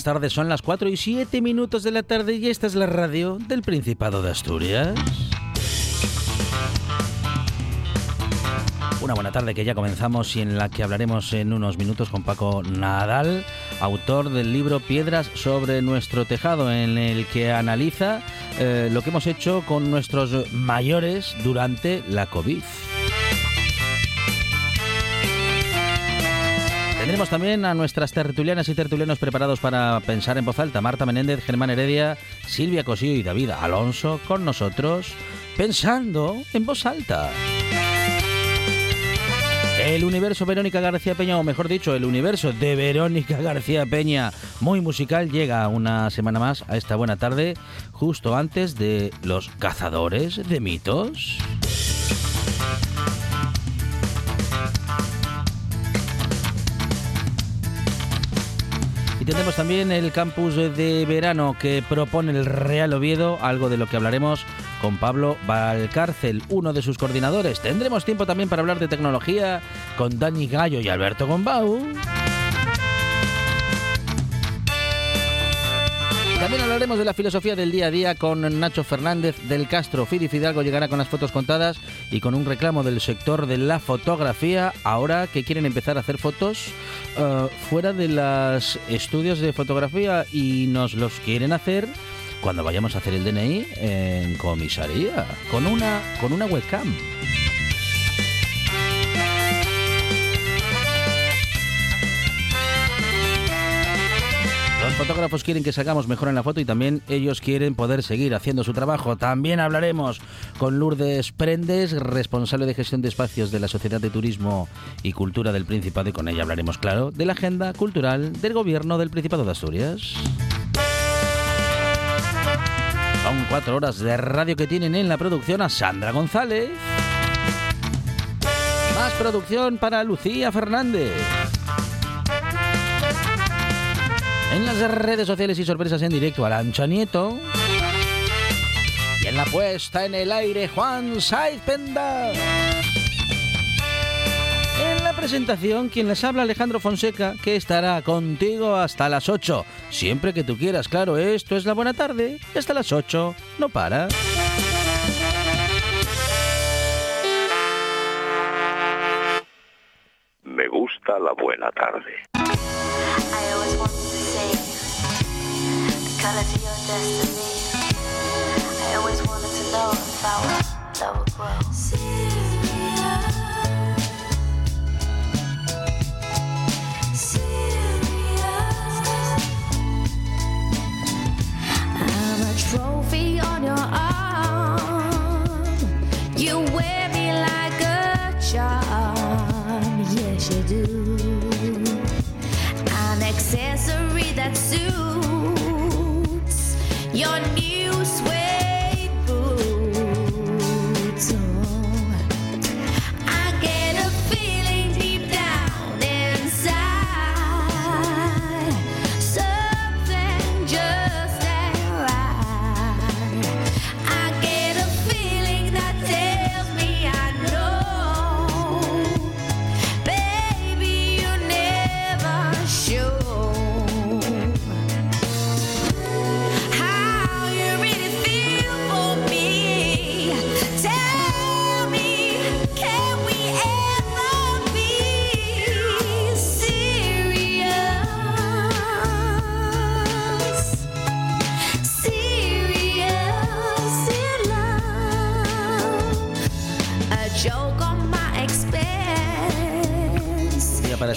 Buenas tardes. Son las 4 y 7 minutos de la tarde y esta es la radio del Principado de Asturias. Una buena tarde que ya comenzamos y en la que hablaremos en unos minutos con Paco Nadal, autor del libro Piedras sobre nuestro tejado, en el que analiza eh, lo que hemos hecho con nuestros mayores durante la COVID. Tendremos también a nuestras tertulianas y tertulianos preparados para pensar en voz alta. Marta Menéndez, Germán Heredia, Silvia Cosío y David Alonso con nosotros, pensando en voz alta. El universo Verónica García Peña, o mejor dicho, el universo de Verónica García Peña, muy musical, llega una semana más a esta buena tarde, justo antes de los cazadores de mitos. Y tendremos también el campus de verano que propone el Real Oviedo, algo de lo que hablaremos con Pablo Valcárcel, uno de sus coordinadores. Tendremos tiempo también para hablar de tecnología con Dani Gallo y Alberto Gombau. También hablaremos de la filosofía del día a día con Nacho Fernández del Castro. Fidi Fidalgo llegará con las fotos contadas y con un reclamo del sector de la fotografía, ahora que quieren empezar a hacer fotos uh, fuera de los estudios de fotografía y nos los quieren hacer cuando vayamos a hacer el DNI en comisaría, con una, con una webcam. Fotógrafos quieren que salgamos mejor en la foto y también ellos quieren poder seguir haciendo su trabajo. También hablaremos con Lourdes Prendes, responsable de gestión de espacios de la Sociedad de Turismo y Cultura del Principado, y con ella hablaremos, claro, de la agenda cultural del gobierno del Principado de Asturias. Son cuatro horas de radio que tienen en la producción a Sandra González. Más producción para Lucía Fernández. En las redes sociales y sorpresas en directo, Arancha Nieto. Y en la puesta en el aire, Juan Saiz Penda. En la presentación, quien les habla, Alejandro Fonseca, que estará contigo hasta las 8. Siempre que tú quieras, claro, esto es la buena tarde. Hasta las 8, no para. Me gusta la buena tarde. Color to your destiny. I always wanted to know if our love would grow. you swear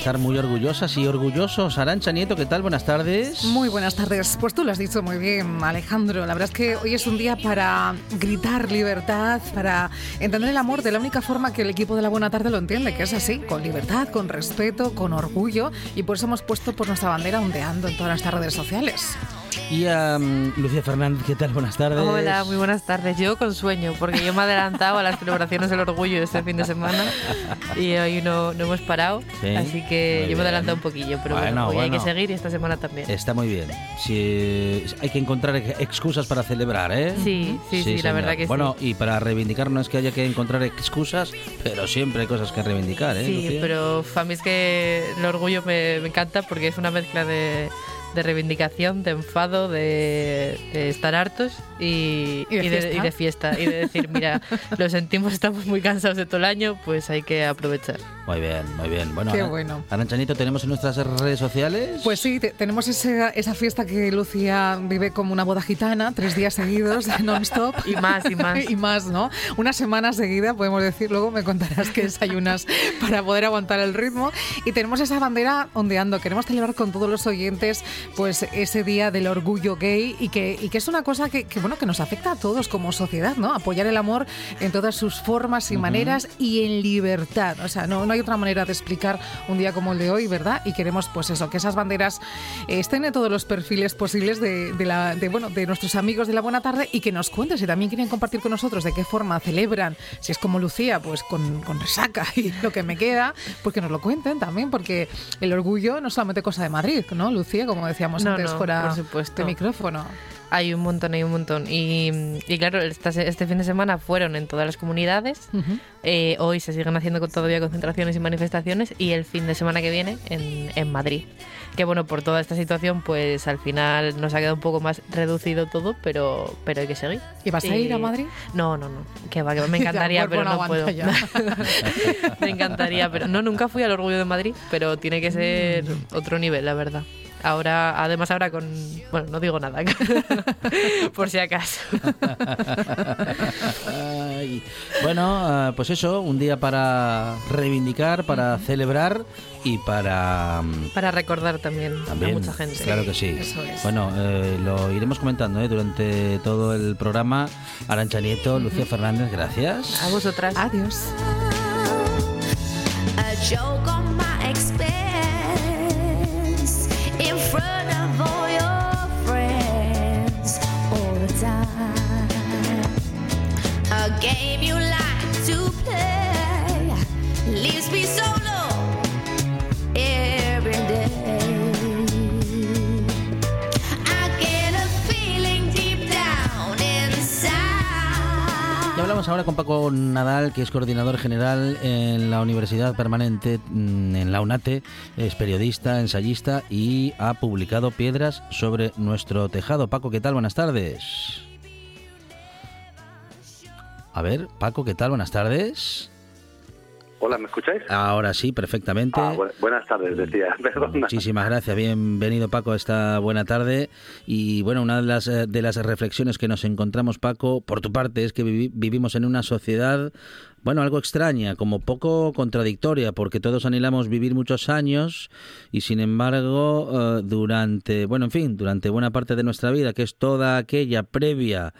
estar muy orgullosas y orgullosos. Arancha Nieto, ¿qué tal? Buenas tardes. Muy buenas tardes. Pues tú lo has dicho muy bien, Alejandro. La verdad es que hoy es un día para gritar libertad, para entender el amor de la única forma que el equipo de la Buena Tarde lo entiende, que es así, con libertad, con respeto, con orgullo. Y por eso hemos puesto por nuestra bandera ondeando en todas nuestras redes sociales. Y a mm, Lucía Fernández, ¿qué tal? Buenas tardes. Hola, muy buenas tardes. Yo con sueño, porque yo me he adelantado a las celebraciones del orgullo este fin de semana y hoy no, no hemos parado, Sí, así que muy yo me he adelantado un poquillo, pero Bueno, bueno, hoy hay que bueno. seguir y esta semana también. Está muy bien. Si, hay que encontrar ex- excusas para celebrar, ¿eh? Sí, sí, sí, la señor. verdad que Bueno, sí. y para reivindicar no es que haya que encontrar excusas, pero siempre hay cosas que reivindicar, ¿eh? Sí, Lucía? pero a mí es que el orgullo me, me encanta porque es una mezcla de, de reivindicación, de enfado, de, de estar hartos y, Y de fiesta. y de fiesta. Y de decir, mira, lo sentimos, estamos muy cansados de todo el año, pues hay que aprovechar. Muy bien, muy bien. Bueno, Qué bueno. Aranchanito, ¿tenemos en nuestras redes sociales? Pues sí, te- tenemos ese- esa fiesta que Lucía vive como una boda gitana, tres días seguidos, non-stop. Y más, y más. y más, ¿no? Una semana seguida, podemos decir, luego me contarás que desayunas para poder aguantar el ritmo. Y tenemos esa bandera ondeando. Queremos celebrar con todos los oyentes pues ese día del orgullo gay y que, y que es una cosa que, que, bueno, que nos afecta a todos como sociedad, ¿no? Apoyar el amor en todas sus formas y maneras y en libertad. O sea, no, no hay otra manera de explicar un día como el de hoy, ¿verdad? Y queremos, pues eso, que esas banderas eh, estén en todos los perfiles posibles de, de la, de, bueno, de nuestros amigos de la buena tarde y que nos cuenten si también quieren compartir con nosotros de qué forma celebran, si es como Lucía, pues con, con resaca y lo que me queda, pues que nos lo cuenten también, porque el orgullo no es solamente cosa de Madrid, ¿no, Lucía? Como decíamos No, antes no, fuera por supuesto. de micrófono. Hay un montón, hay un montón. Y, y claro, esta este fin de semana fueron en todas las comunidades. Ujú. Eh, hoy se siguen haciendo con- todavía concentraciones y manifestaciones. Y el fin de semana que viene en, en Madrid. Que bueno, por toda esta situación, pues al final nos ha quedado un poco más reducido todo, pero, pero hay que seguir. ¿Y vas a ir a Madrid? No, no, no. Que va, que va. Me encantaría, pero no, puedo. Me encantaría, pero no, nunca fui al Orgullo de Madrid, pero tiene que ser Mm. otro nivel, la verdad. Ahora, además ahora con... Bueno, no digo nada, por si acaso. Ay. Bueno, ah, pues eso, un día para reivindicar, para celebrar y para... mm, Para recordar también, También, a mucha gente. claro que sí. eso es. Bueno, eh, lo iremos comentando ¿eh? durante todo el programa. Arancha Nieto, Lucía Fernández, gracias. A vosotras. Adiós. Game you like to play leaves me solo every hablamos ahora con Paco Nadal, que es coordinador general en la Universidad Permanente, mm, en la UNATE, es periodista, ensayista y ha publicado Piedras sobre nuestro tejado. Paco, ¿qué tal? Buenas tardes. A ver, Paco, ¿qué tal? Buenas tardes. Hola, ¿me escucháis? Ahora sí, perfectamente. Ah, bu- buenas tardes, decía. Perdona. Muchísimas gracias, bienvenido Paco esta buena tarde. Y bueno, una de las, de las reflexiones que nos encontramos, Paco, por tu parte, es que vivi- vivimos en una sociedad, bueno, algo extraña, como poco contradictoria, porque todos anhelamos vivir muchos años y sin embargo, eh, durante, bueno, en fin, durante buena parte de nuestra vida, que es toda aquella previa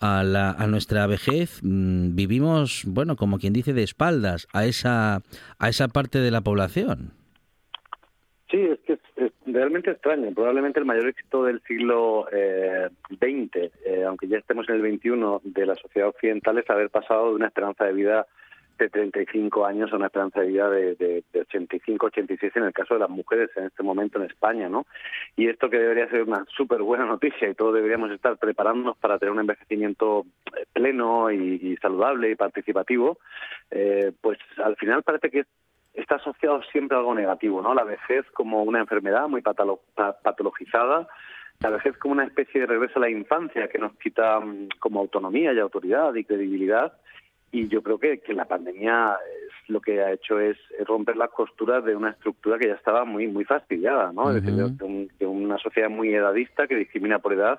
a, la, a nuestra vejez, mm, vivimos, bueno, como quien dice, de espaldas a esa, a esa parte de la población. Sí, es que es, realmente extraño. Probablemente el mayor éxito del siglo eh, XX, eh, aunque ya estemos en el XXI, de la sociedad occidental es haber pasado de una esperanza de vida de 35 años a una esperanza de vida de, de, de 85, 86 en el caso de las mujeres en este momento en España, ¿no? Y esto que debería ser una súper buena noticia y todos deberíamos estar preparándonos para tener un envejecimiento eh, pleno y, saludable y participativo, eh, pues al final parece que está asociado siempre a algo negativo, ¿no? La vejez como una enfermedad muy patolo- pa- patologizada, la vejez como una especie de regreso a la infancia que nos quita mm, como autonomía y autoridad y credibilidad. Y yo creo que, que la pandemia es, lo que ha hecho es romper las costuras de una estructura que ya estaba muy muy fastidiada, ¿no? Es decir, de, un- de una sociedad muy edadista que discrimina por edad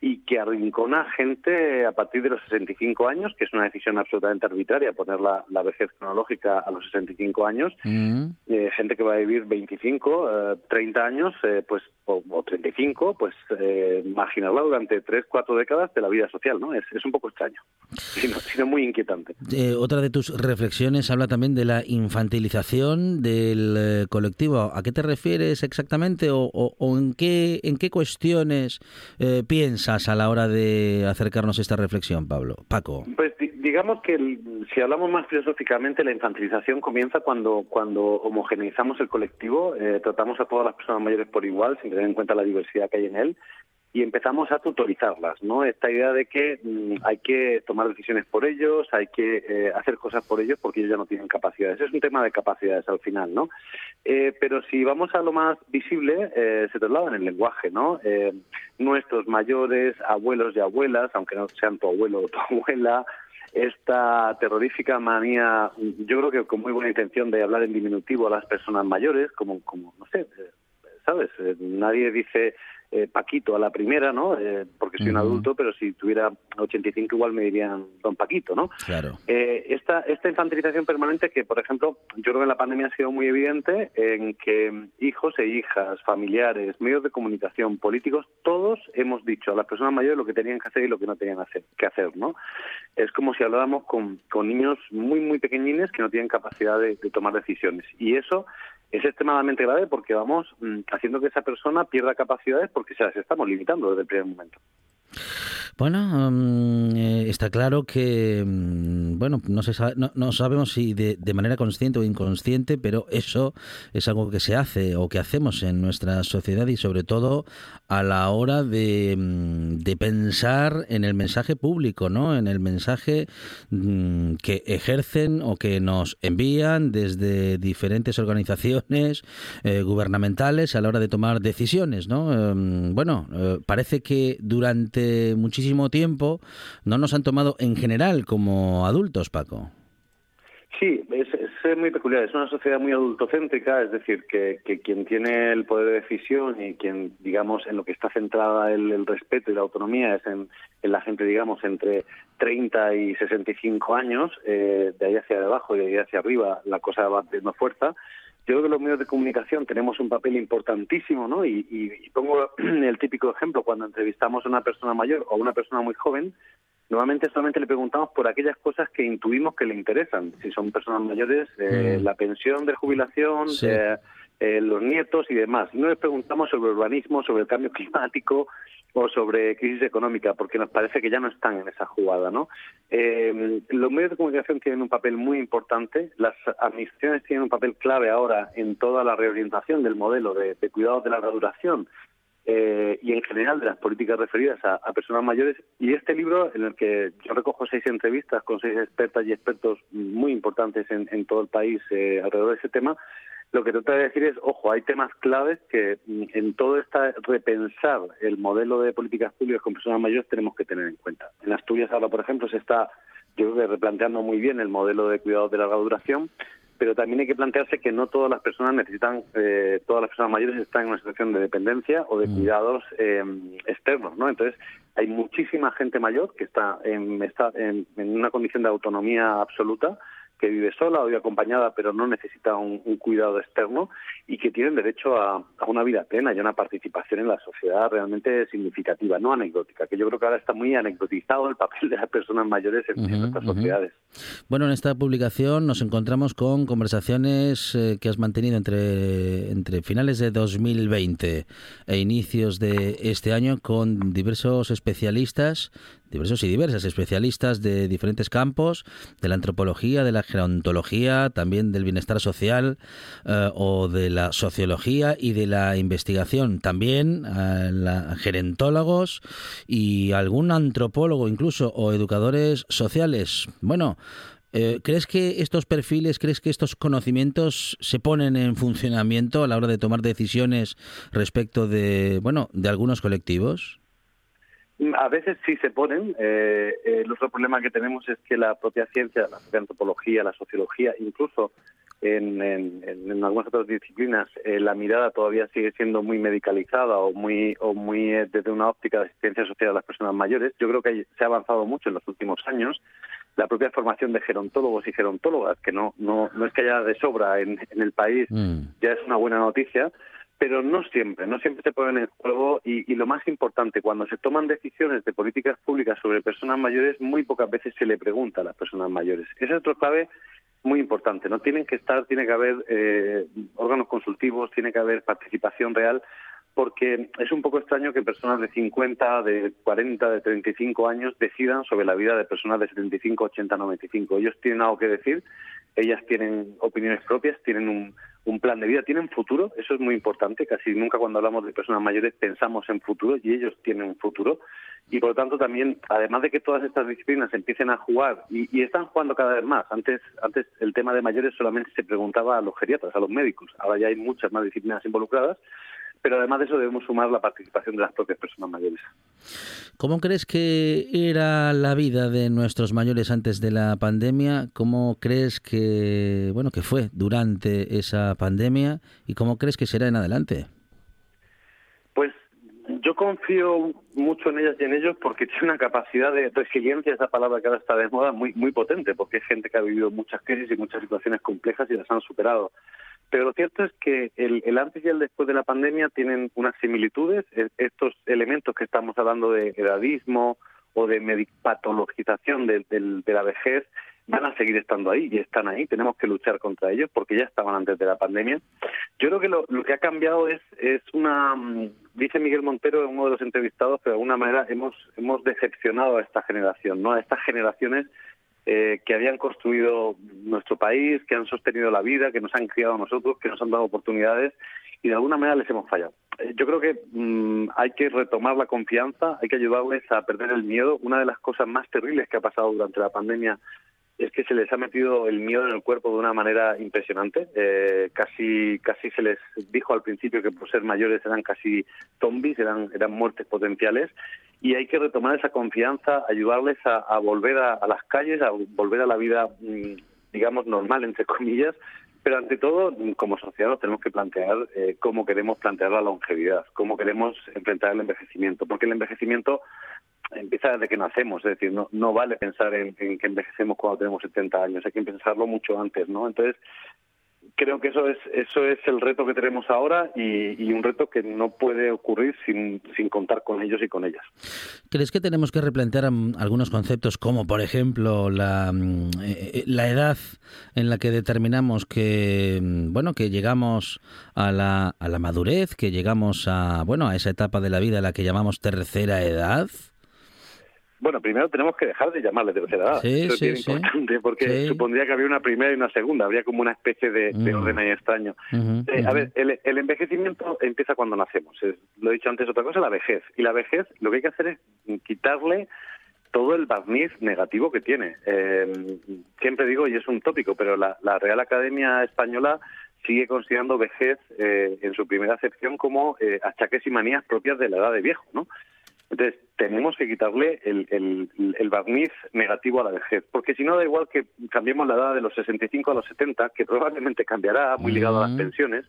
y que arrincona a gente a partir de los 65 años, que es una decisión absolutamente arbitraria poner la, la vejez cronológica a los 65 años, Mm. eh, gente que va a vivir 25, eh, 30 años, eh, pues o, o 35, pues eh, marginarla durante 3, 4 décadas de la vida social, ¿no? Es, es un poco extraño, sino, sino muy inquietante. Eh, otra de tus reflexiones habla también de la infantilización del eh, colectivo. ¿A qué te refieres exactamente o, o- o en, qué, en qué cuestiones eh, piensas a la hora de acercarnos a esta reflexión, Pablo? Paco. Pues digamos que el- si hablamos más filosóficamente, la infantilización comienza cuando, cuando homogeneizamos el colectivo, eh, tratamos a todas las personas mayores por igual, sin tener en cuenta la diversidad que hay en él, y empezamos a tutorizarlas, ¿no? Esta idea de que mm, hay que tomar decisiones por ellos, hay que eh, hacer cosas por ellos porque ellos ya no tienen capacidades. Es un tema de capacidades al final, ¿no? Eh, pero si vamos a lo más visible, eh, se traslada en el lenguaje, ¿no? Eh, nuestros mayores, abuelos y abuelas, aunque no sean tu abuelo o tu abuela, esta terrorífica manía, yo creo que con muy buena intención de hablar en diminutivo a las personas mayores, como, como no sé, eh, ¿sabes? Eh, nadie dice eh, Paquito a la primera, ¿no? Eh, porque soy un adulto, pero si tuviera 85 igual me dirían Don Paquito, ¿no? Claro. Eh, esta, esta infantilización permanente que, por ejemplo, yo creo que en la pandemia ha sido muy evidente en que hijos e hijas, familiares, medios de comunicación, políticos, todos hemos dicho a las personas mayores lo que tenían que hacer y lo que no tenían hacer- que hacer, ¿no? Es como si habláramos con, con niños muy, muy pequeñines que no tienen capacidad de, de tomar decisiones. Y eso es extremadamente grave porque vamos mm, haciendo que esa persona pierda capacidades porque se las estamos limitando desde el primer momento. Bueno, mm, eh, está claro que, mm, bueno, no, se sa- no, no sabemos si de, manera consciente o inconsciente, pero eso es algo que se hace o que hacemos en nuestra sociedad y sobre todo a la hora de, mm, de pensar en el mensaje público, ¿no? En el mensaje que ejercen o que nos envían desde diferentes organizaciones eh, gubernamentales a la hora de tomar decisiones, ¿no? Eh, bueno, parece que durante muchísimo tiempo no nos han tomado en general como adultos, Paco. Sí, es, muy peculiar. Es una sociedad muy adultocéntrica, es decir, que, que quien tiene el poder de decisión y quien, digamos, en lo que está centrada el, el respeto y la autonomía es en, en la gente, digamos, entre 30 y 65 años, eh, de ahí hacia abajo y de ahí hacia arriba la cosa va teniendo fuerza. Yo creo que los medios de comunicación tenemos un papel importantísimo, ¿no? Y, y- y pongo el típico ejemplo, cuando entrevistamos a una persona mayor o a una persona muy joven, Normalmente solamente le preguntamos por aquellas cosas que intuimos que le interesan. Si son personas mayores, eh, Mm. la pensión de jubilación, Sí. eh, eh, los nietos y demás. No les preguntamos sobre urbanismo, sobre el cambio climático o sobre crisis económica, porque nos parece que ya no están en esa jugada, ¿no? Eh, los medios de comunicación tienen un papel muy importante. Las administraciones tienen un papel clave ahora en toda la reorientación del modelo de, cuidados de larga duración eh, y en general de las políticas referidas a, a personas mayores. Y este libro, en el que yo recojo seis entrevistas con seis expertas y expertos muy importantes en, en todo el país eh, alrededor de ese tema, lo que trata de decir es, ojo, hay temas claves que mm, en todo este repensar el modelo de políticas públicas con personas mayores tenemos que tener en cuenta. En Asturias ahora, por ejemplo, se está, yo creo que replanteando muy bien el modelo de cuidados de larga duración, pero también hay que plantearse que no todas las personas necesitan, eh, todas las personas mayores están en una situación de dependencia o de Mm. cuidados eh, externos, ¿no? Entonces, hay muchísima gente mayor que está en, está en, en una condición de autonomía absoluta, que vive sola o vive acompañada, pero no necesita un, un cuidado externo y que tienen derecho a, a una vida plena y a una participación en la sociedad realmente significativa, no anecdótica, que yo creo que ahora está muy anecdotizado el papel de las personas mayores en, en Ujú, nuestras sociedades. Bueno, en esta publicación nos encontramos con conversaciones eh, que has mantenido entre, entre finales de 2020 e inicios de este año con diversos especialistas, diversos y diversas especialistas de diferentes campos, de la antropología, de la gerontología, también del bienestar social eh, o de la sociología y de la investigación. También eh, la- gerentólogos y algún antropólogo incluso o educadores sociales. Bueno, eh, ¿crees que estos perfiles, crees que estos conocimientos se ponen en funcionamiento a la hora de tomar decisiones respecto de, bueno, de algunos colectivos? A veces sí se ponen. Eh, el otro problema que tenemos es que la propia ciencia, la propia antropología, la sociología, incluso en, en, en algunas otras disciplinas eh, la mirada todavía sigue siendo muy medicalizada o muy o muy eh, desde una óptica de asistencia social a las personas mayores. Yo creo que se ha avanzado mucho en los últimos años. La propia formación de gerontólogos y gerontólogas, que no no, no es que haya de sobra en, en el país, Mm. ya es una buena noticia, pero no siempre, no siempre se ponen en juego y, y lo más importante, cuando se toman decisiones de políticas públicas sobre personas mayores, muy pocas veces se le pregunta a las personas mayores. Ese es otro clave muy importante, no tienen que estar, tiene que haber eh, órganos consultivos, tiene que haber participación real, porque es un poco extraño que personas de 50, de 40, de 35 años decidan sobre la vida de personas de 75, 80, 95. Ellos tienen algo que decir, ellas tienen opiniones propias, tienen un, plan de vida, tienen futuro, eso es muy importante, casi nunca cuando hablamos de personas mayores pensamos en futuro y ellos tienen un futuro. Y por lo tanto también, además de que todas estas disciplinas empiecen a jugar y, y están jugando cada vez más, antes, antes el tema de mayores solamente se preguntaba a los geriatras, a los médicos, ahora ya hay muchas más disciplinas involucradas, pero además de eso debemos sumar la participación de las propias personas mayores. ¿Cómo crees que era la vida de nuestros mayores antes de la pandemia? ¿Cómo crees que bueno que fue durante esa pandemia y cómo crees que será en adelante? Yo confío mucho en ellas y en ellos porque tiene una capacidad de resiliencia, esa palabra que ahora está de moda, muy, muy potente, porque es gente que ha vivido muchas crisis y muchas situaciones complejas y las han superado. Pero lo cierto es que el, el antes y el después de la pandemia tienen unas similitudes. E- Estos elementos que estamos hablando de edadismo o de medipatologización de, del- de la vejez van a seguir estando ahí y están ahí. Tenemos que luchar contra ellos porque ya estaban antes de la pandemia. Yo creo que lo, que ha cambiado es, es una, mm, dice Miguel Montero uno de los entrevistados, que de alguna manera hemos, hemos decepcionado a esta generación, ¿no? A estas generaciones eh, que habían construido nuestro país, que han sostenido la vida, que nos han criado a nosotros, que nos han dado oportunidades y de alguna manera les hemos fallado. Eh, Yo creo que mm, hay que retomar la confianza, hay que ayudarles a perder el miedo. Una de las cosas más terribles que ha pasado durante la pandemia es que se les ha metido el miedo en el cuerpo de una manera impresionante. Eh, casi, casi se les dijo al principio que por ser mayores eran casi zombies, eran, eran muertes potenciales. Y hay que retomar esa confianza, ayudarles a, volver a, las calles, a volver a la vida, mm, digamos, normal, entre comillas. Pero ante todo, como sociedad, nos tenemos que plantear eh, cómo queremos plantear la longevidad, cómo queremos enfrentar el envejecimiento. Porque el envejecimiento empieza desde que nacemos, es decir, no, no vale pensar en, en que envejecemos cuando tenemos 70 años, hay que pensarlo mucho antes, ¿no? Entonces, creo que eso es eso es el reto que tenemos ahora y, y un reto que no puede ocurrir sin, sin contar con ellos y con ellas. ¿Crees que tenemos que replantear mm, algunos conceptos como, por ejemplo, la, mm, eh, la edad en la que determinamos que, mm, bueno, que llegamos a la, a la madurez, que llegamos a, bueno, a esa etapa de la vida a la que llamamos tercera edad? Bueno, primero tenemos que dejar de llamarle tercera edad. Sí, Eso sí, es sí. importante porque supondría que había una primera y una segunda, habría como una especie de, de Mm. orden ahí extraño. Eh, a ver, el, el envejecimiento empieza cuando nacemos. Es- lo he dicho antes, otra cosa la vejez. Y la vejez lo que hay que hacer es quitarle todo el barniz negativo que tiene. Eh, siempre digo, y es un tópico, pero la, la Real Academia Española sigue considerando vejez eh, en su primera acepción como eh, achaques y manías propias de la edad de viejo, ¿no? Entonces, tenemos que quitarle el, el, el barniz negativo a la vejez, porque si no da igual que cambiemos la edad de los 65 a los 70, que probablemente cambiará, muy ligado a las pensiones,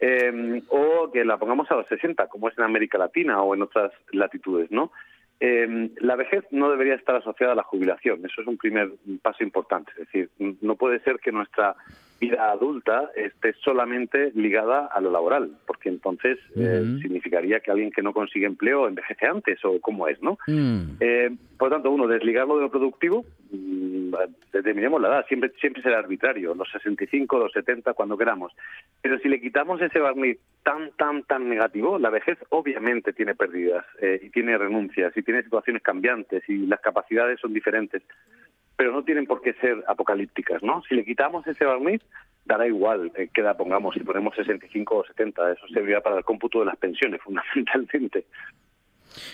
eh, o que la pongamos a los 60, como es en América Latina o en otras latitudes, ¿no? Eh, la vejez no debería estar asociada a la jubilación, eso es un primer paso importante. Es decir, no puede ser que nuestra vida adulta esté solamente ligada a lo laboral, porque entonces eh, significaría que alguien que no consigue empleo envejece antes o cómo es, ¿no? Mm. Eh, por lo tanto, uno, desligarlo de lo productivo, mm, determinemos la edad, siempre, siempre será arbitrario, los 65, los 70, cuando queramos. Pero si le quitamos ese barniz tan, tan, tan negativo, la vejez obviamente tiene pérdidas eh, y tiene renuncias y tiene situaciones cambiantes y las capacidades son diferentes, pero no tienen por qué ser apocalípticas, ¿no? Si le quitamos ese barniz, dará igual eh, qué edad pongamos, si ponemos 65 o 70, eso servirá para el cómputo de las pensiones, fundamentalmente.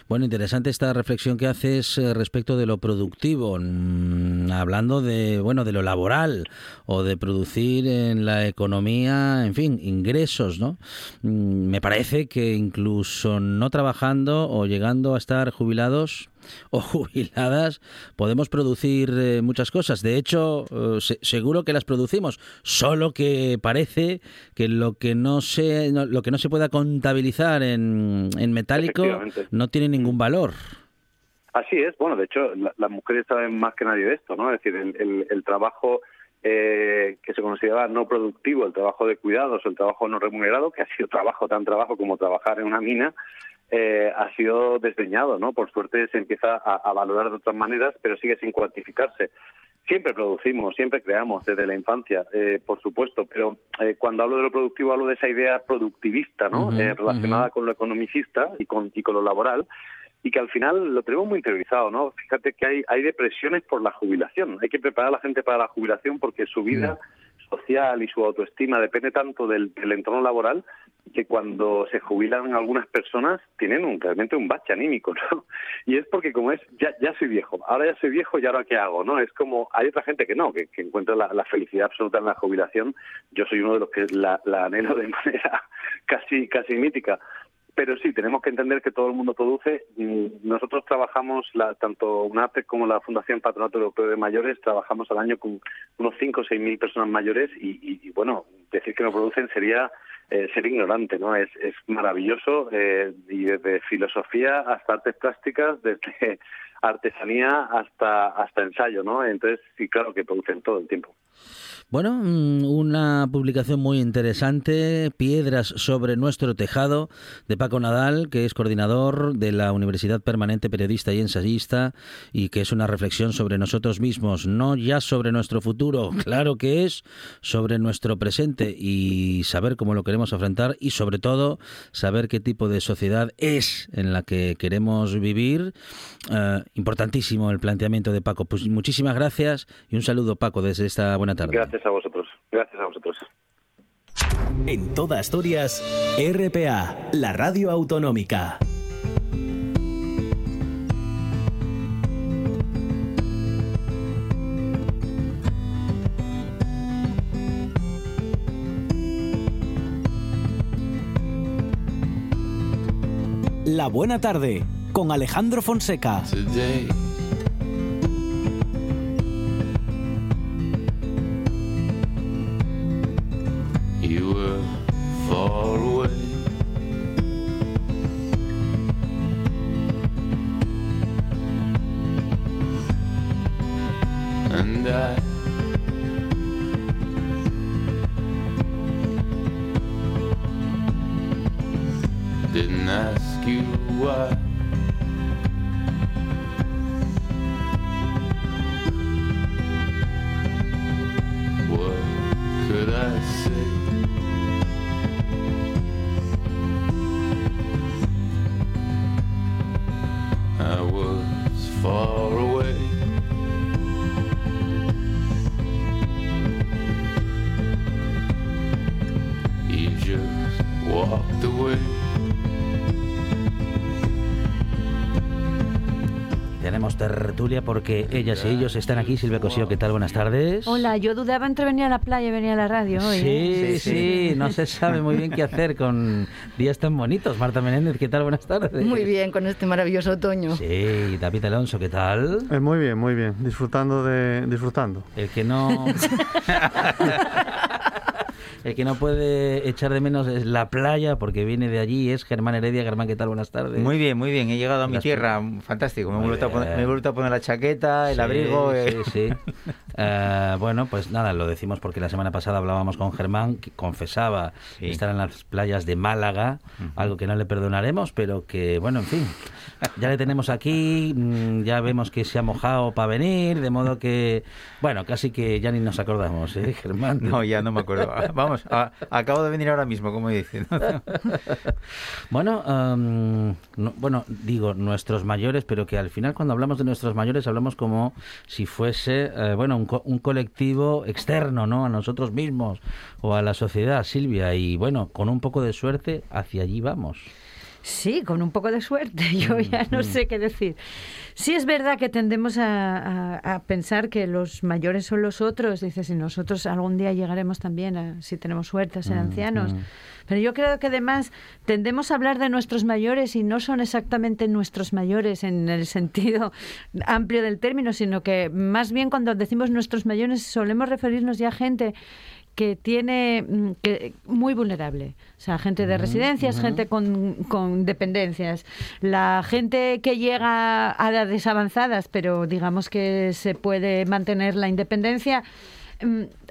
Bueno, interesante esta reflexión que haces eh, respecto de lo productivo, mm, hablando de bueno de lo laboral o de producir en la economía, en fin, ingresos, ¿no? Mm, Me parece que incluso no trabajando o llegando a estar jubilados o jubiladas podemos producir eh, muchas cosas. De hecho, eh, se- seguro que las producimos, solo que parece que lo que no se, no- lo que no se pueda contabilizar en, en metálico no tiene ningún valor. Así es, bueno, de hecho, la- las mujeres saben más que nadie de esto, ¿no? Es decir, el, el- el trabajo eh, que se consideraba no productivo, el trabajo de cuidados, el trabajo no remunerado, que ha sido trabajo tan trabajo como trabajar en una mina, eh, ha sido desdeñado, ¿no? Por suerte se empieza a, a valorar de otras maneras, pero sigue sin cuantificarse. Siempre producimos, siempre creamos desde la infancia, eh, por supuesto, pero eh, cuando hablo de lo productivo hablo de esa idea productivista, ¿no? Eh, relacionada con lo economicista y con, y con lo laboral, y que al final lo tenemos muy interiorizado, ¿no? Fíjate que hay, hay depresiones por la jubilación. Hay que preparar a la gente para la jubilación porque su vida social y su autoestima depende tanto del, entorno laboral que cuando se jubilan algunas personas tienen un, realmente un bache anímico, ¿no? Y es porque como es, ya, ya soy viejo, ahora ya soy viejo y ahora qué hago, ¿no? Es como, hay otra gente que no, que, que encuentra la, la felicidad absoluta en la jubilación. Yo soy uno de los que la, la anhelo de manera casi, casi mítica. Pero sí, tenemos que entender que todo el mundo produce. Nosotros trabajamos, la, tanto UNAPE como la Fundación Patronato Europeo de Mayores, trabajamos al año con unos 5 o 6 mil personas mayores y, bueno, decir que no producen sería eh, ser ignorante, ¿no? Es, es maravilloso eh, y desde filosofía hasta artes plásticas, desde artesanía hasta hasta ensayo, ¿no? Entonces sí, claro que producen todo el tiempo. Bueno, mm, una publicación muy interesante, Piedras sobre nuestro tejado, de Paco Nadal, que es coordinador de la Universidad Permanente, periodista y ensayista, y que es una reflexión sobre nosotros mismos, no ya sobre nuestro futuro, claro que es sobre nuestro presente y saber cómo lo queremos afrontar y sobre todo saber qué tipo de sociedad es en la que queremos vivir. Eh, importantísimo el planteamiento de Paco. Pues muchísimas gracias y un saludo Paco desde esta buena tarde. Gracias a vosotros. Gracias a vosotros. En toda Asturias, RPA, la radio autonómica. La buena tarde con Alejandro Fonseca. today. Tertulia porque ellas y ellos están aquí. Silvia Cosío, ¿qué tal? Buenas tardes. Hola, yo dudaba entre venir a la playa y venir a la radio hoy. ¿eh? Sí, sí, no se sabe muy bien qué hacer con días tan bonitos. Marta Menéndez, ¿qué tal? Buenas tardes. Muy bien, con este maravilloso otoño. Sí, David Alonso, ¿qué tal? Eh, muy bien, muy bien. Disfrutando de disfrutando. El que no. El que no puede echar de menos es la playa porque viene de allí, es Germán Heredia. Germán, ¿qué tal? Buenas tardes. Muy bien, muy bien. He llegado a mi tierra, fantástico. Me he, vuelto a poner, me he vuelto a poner la chaqueta, el Sí, abrigo. eh. Sí, sí. Eh, bueno, pues nada, lo decimos porque la semana pasada hablábamos con Germán, que confesaba Sí. estar en las playas de Málaga, algo que no le perdonaremos, pero que, bueno, en fin, ya le tenemos aquí, mm, ya vemos que se ha mojado para venir, de modo que, bueno, casi que ya ni nos acordamos, ¿eh, Germán? No, ya no me acuerdo. Vamos, a- acabo de venir ahora mismo, como dicen. Bueno, am, no- bueno, digo nuestros mayores, pero que al final cuando hablamos de nuestros mayores hablamos como si fuese, eh, bueno, un, co- un colectivo externo, ¿no? A nosotros mismos o a la sociedad, Silvia. Y bueno, con un poco de suerte hacia allí vamos. Sí, con un poco de suerte. Yo ya no sé qué decir. Sí es verdad que tendemos a, a- a pensar que los mayores son los otros. Dices, y nosotros algún día llegaremos también, a, si tenemos suerte, a ser ancianos. Pero yo creo que además tendemos a hablar de nuestros mayores y no son exactamente nuestros mayores en el sentido amplio del término, sino que más bien cuando decimos nuestros mayores solemos referirnos ya a gente que tiene mm, que muy vulnerable, o sea, gente de residencias, gente con, con dependencias, la gente que llega a edades avanzadas, pero digamos que se puede mantener la independencia.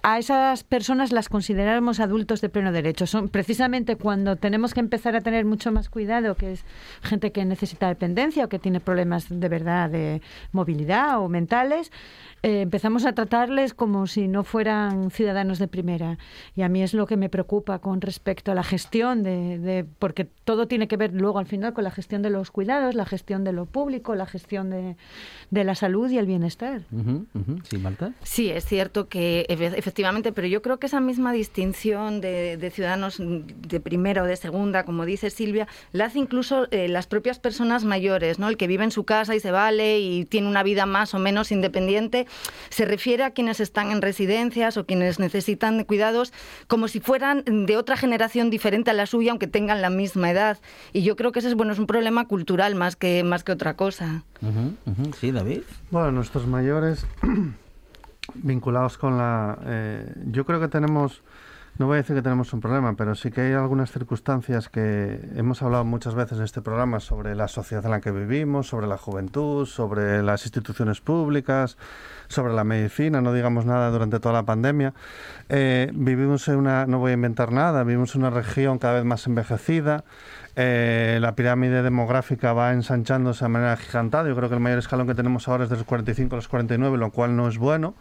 A esas personas las consideramos adultos de pleno derecho. Son precisamente cuando tenemos que empezar a tener mucho más cuidado, que es gente que necesita dependencia o que tiene problemas de verdad de movilidad o mentales, eh, empezamos a tratarles como si no fueran ciudadanos de primera. Y a mí es lo que me preocupa con respecto a la gestión de, de- porque todo tiene que ver luego al final con la gestión de los cuidados, la gestión de lo público, la gestión de, de la salud y el bienestar. Ujú, ujú. Sí, Marta. Sí, es cierto que efe- efectivamente, pero yo creo que esa misma distinción de, de ciudadanos de primera o de segunda, como dice Silvia, la hace incluso eh, las propias personas mayores, ¿no? El que vive en su casa y se vale y tiene una vida más o menos independiente, se refiere a quienes están en residencias o quienes necesitan de cuidados como si fueran de otra generación diferente a la suya, aunque tengan la misma edad. Y yo creo que ese es bueno, es un problema cultural más que más que otra cosa. Ujú, ujú. Sí, David. Bueno, nuestros mayores vinculados con la... eh, yo creo que tenemos, no voy a decir que tenemos un problema, pero sí que hay algunas circunstancias que hemos hablado muchas veces en este programa sobre la sociedad en la que vivimos, sobre la juventud, sobre las instituciones públicas, sobre la medicina, no digamos nada durante toda la pandemia. Eh, vivimos en una, no voy a inventar nada, vivimos en una región cada vez más envejecida. Eh, la pirámide demográfica va ensanchándose de manera gigantada. Yo creo que el mayor escalón que tenemos ahora es de los 45 a los 49, lo cual no es bueno,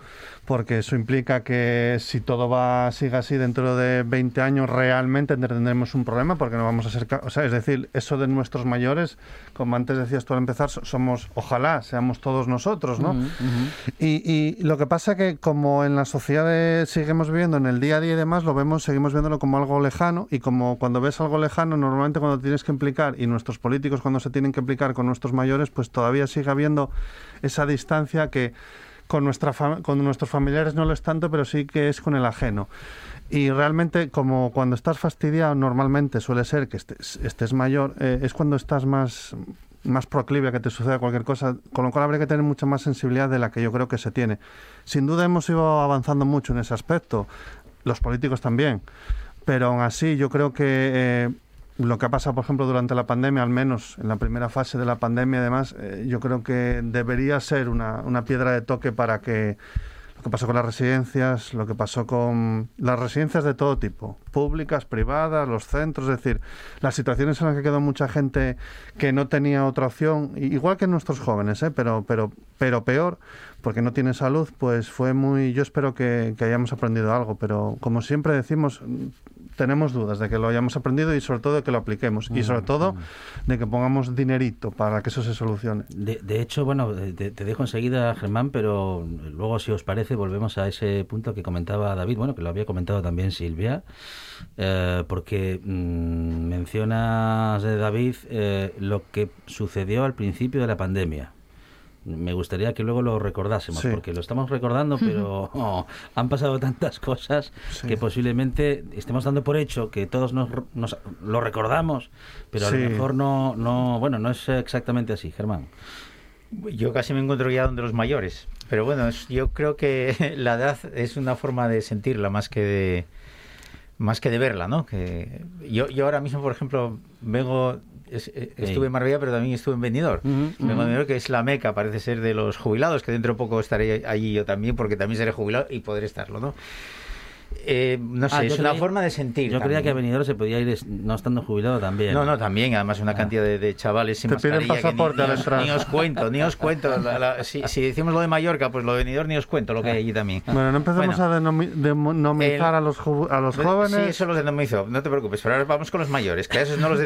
porque eso implica que si todo va siga así dentro de 20 años, realmente tendremos un problema, porque no vamos a ser. O sea, es decir, eso de nuestros mayores, como antes decías tú al empezar, so- somos, ojalá seamos todos nosotros, ¿no? Ujú, ujú. Y, y lo que pasa que como en la sociedad de- seguimos viviendo en el día a día y demás, lo vemos, seguimos viéndolo como algo lejano y como cuando ves algo lejano, normalmente cuando tienes que implicar y nuestros políticos cuando se tienen que implicar con nuestros mayores, pues todavía sigue habiendo esa distancia que con, nuestra con nuestros familiares no lo es tanto, pero sí que es con el ajeno. Y realmente, como cuando estás fastidiado, normalmente suele ser que estés, estés mayor, eh, es cuando estás más, más proclive a que te suceda cualquier cosa, con lo cual habría que tener mucha más sensibilidad de la que yo creo que se tiene. Sin duda hemos ido avanzando mucho en ese aspecto, los políticos también, pero aún así yo creo que eh, lo que ha pasado, por ejemplo, durante la pandemia, al menos en la primera fase de la pandemia, además, eh, yo creo que debería ser una, piedra de toque para que lo que pasó con las residencias, lo que pasó con las residencias de todo tipo, públicas, privadas, los centros, es decir, las situaciones en las que quedó mucha gente que no tenía otra opción, igual que nuestros jóvenes, ¿eh? pero, pero, pero peor, porque no tiene salud, pues fue muy, yo espero que, que hayamos aprendido algo, pero como siempre decimos, tenemos dudas de que lo hayamos aprendido y sobre todo de que lo apliquemos y sobre todo de que pongamos dinerito para que eso se solucione. De, de hecho, bueno, eh, te, te dejo enseguida, Germán, pero luego, si os parece, volvemos a ese punto que comentaba David, bueno, que lo había comentado también Silvia, eh, porque mm, mencionas, eh, David, eh, lo que sucedió al principio de la pandemia. Me gustaría que luego lo recordásemos, Sí. porque lo estamos recordando, pero oh, han pasado tantas cosas Sí. que posiblemente estemos dando por hecho que todos nos, nos lo recordamos, pero a Sí. lo mejor no, no, bueno, no es exactamente así, Germán. Yo casi me encuentro ya donde los mayores. Pero bueno, yo creo que la edad es una forma de sentirla más que de más que de verla, ¿no? Que yo, yo ahora mismo, por ejemplo, vengo eh, estuve en Marbella, pero también estuve en Benidorm. De Benidorm, que es la meca, parece ser de los jubilados, que dentro de poco estaré allí yo también, porque también seré jubilado y podré estarlo, ¿no? Eh, no sé, Ah, es una creí- forma de sentir. Yo creía también. que a Benidorm se podía ir no estando jubilado también. No, no, también, además una cantidad de, de chavales sin Te piden mascarilla que ni- pasaporte ni, os, ni os cuento, ni os cuento. La- la- si, si decimos lo de Mallorca, pues lo de Benidorm ni os cuento lo que hay allí también. Bueno, no empecemos Bueno. a denomi- demonizar El- a los, ju- a los Sí, jóvenes. eso los denominizo, no te preocupes, pero ahora vamos con los mayores, que a esos no los,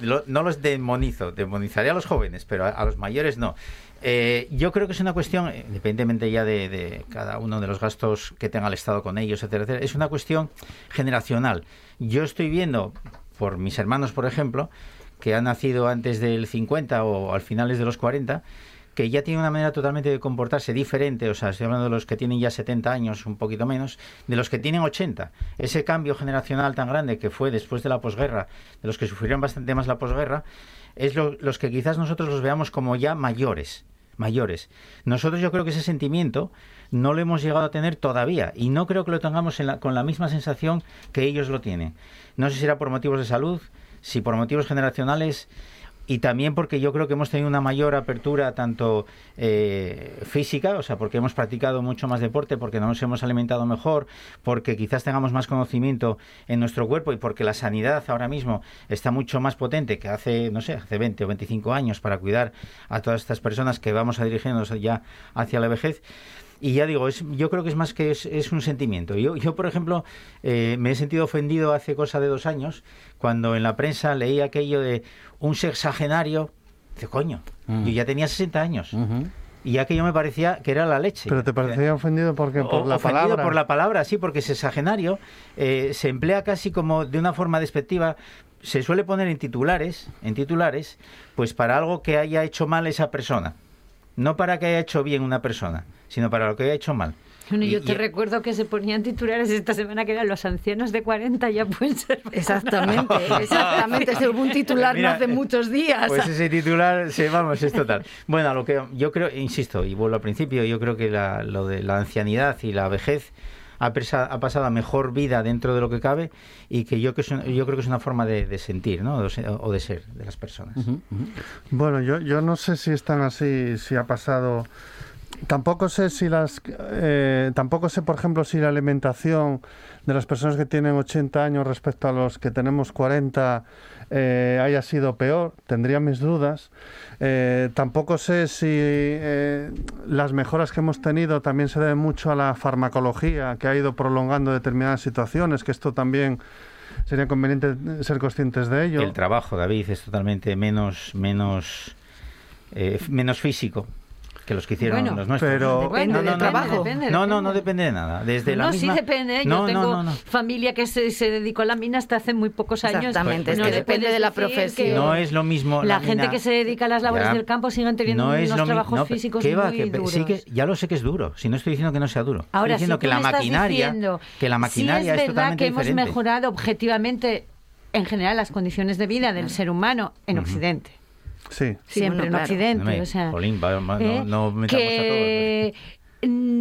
lo- no los demonizo, demonizaré a los jóvenes, pero a, a los mayores no. Eh, yo creo que es una cuestión, eh, independientemente ya de, cada uno de los gastos que tenga el Estado con ellos, etcétera, etcétera, es una cuestión generacional. Yo estoy viendo, por mis hermanos, por ejemplo, que han nacido antes del 50 o al finales de los 40, que ya tienen una manera totalmente de comportarse diferente, o sea, estoy hablando de los que tienen ya 70 años, un poquito menos, de los que tienen 80. Ese cambio generacional tan grande que fue después de la posguerra, de los que sufrieron bastante más la posguerra, es lo- los que quizás nosotros los veamos como ya mayores mayores. Nosotros yo creo que ese sentimiento no lo hemos llegado a tener todavía y no creo que lo tengamos en la- con la misma sensación que ellos lo tienen. No sé si será por motivos de salud, si por motivos generacionales y también porque yo creo que hemos tenido una mayor apertura tanto eh, física, o sea, porque hemos practicado mucho más deporte, porque nos hemos alimentado mejor, porque quizás tengamos más conocimiento en nuestro cuerpo y porque la sanidad ahora mismo está mucho más potente que hace, no sé, hace 20 o 25 años para cuidar a todas estas personas que vamos a dirigirnos ya hacia la vejez. Y ya digo, es, yo creo que es más que es, es un sentimiento. Yo, yo, por ejemplo, eh, me he sentido ofendido hace cosa de dos años cuando en la prensa leí aquello de un sexagenario. Dice, coño, Mm. yo ya tenía 60 años. Y aquello me parecía que era la leche. Pero te parecía ofendido porque por O- la ofendido palabra. por la palabra, sí, porque sexagenario eh, se emplea casi como de una forma despectiva. Se suele poner en titulares, en titulares, pues para algo que haya hecho mal esa persona. No para que haya hecho bien una persona, sino para lo que haya hecho mal. Bueno, yo Y- te y- recuerdo que se ponían titulares esta semana que eran los ancianos de 40 ya pueden ser. Exactamente, exactamente. Ese hubo un titular Mira, no hace muchos días. Pues ese titular, sí, vamos, es total. Bueno, lo que yo creo, insisto, y vuelvo al principio, yo creo que la- lo de la ancianidad y la vejez ha, presa- ha pasado a mejor vida dentro de lo que cabe y que yo, que es un- yo creo que es una forma de, de sentir, ¿no? O se- o de ser de las personas. Bueno, yo, yo no sé si están así, si ha pasado. Tampoco sé si las, eh, tampoco sé, por ejemplo, si la alimentación de las personas que tienen 80 años respecto a los que tenemos 40 eh, haya sido peor. Tendría mis dudas. Eh, tampoco sé si eh, las mejoras que hemos tenido también se deben mucho a la farmacología que ha ido prolongando determinadas situaciones, que esto también sería conveniente ser conscientes de ello. El trabajo, David, es totalmente menos, menos, eh, menos físico que los que hicieron Bueno, los nuestros. pero- Depende no, no, del no, trabajo. Depende, no, no, depende. no depende de nada. Desde la no, misma... sí depende. Yo No, tengo no, no. familia que se, se dedicó a la mina hasta hace muy pocos años. Exactamente, es No que le depende de la que profesión. No es lo mismo La, la gente mina- que se dedica a las labores Ya. del campo siguen teniendo no es unos mi- trabajos no, físicos ¿qué va? muy Que- duros. sí que ya lo sé que es duro. Si no estoy diciendo que no sea duro. Ahora, estoy diciendo si que la maquinaria, diciendo, que la maquinaria es, es verdad totalmente que hemos mejorado objetivamente, en general, las condiciones de vida del ser humano en Occidente. Sí. Sí, Siempre bueno, en claro. Occidente. Hombre, o sea, Jolín, va- va- ¿eh? no, no metamos que mm,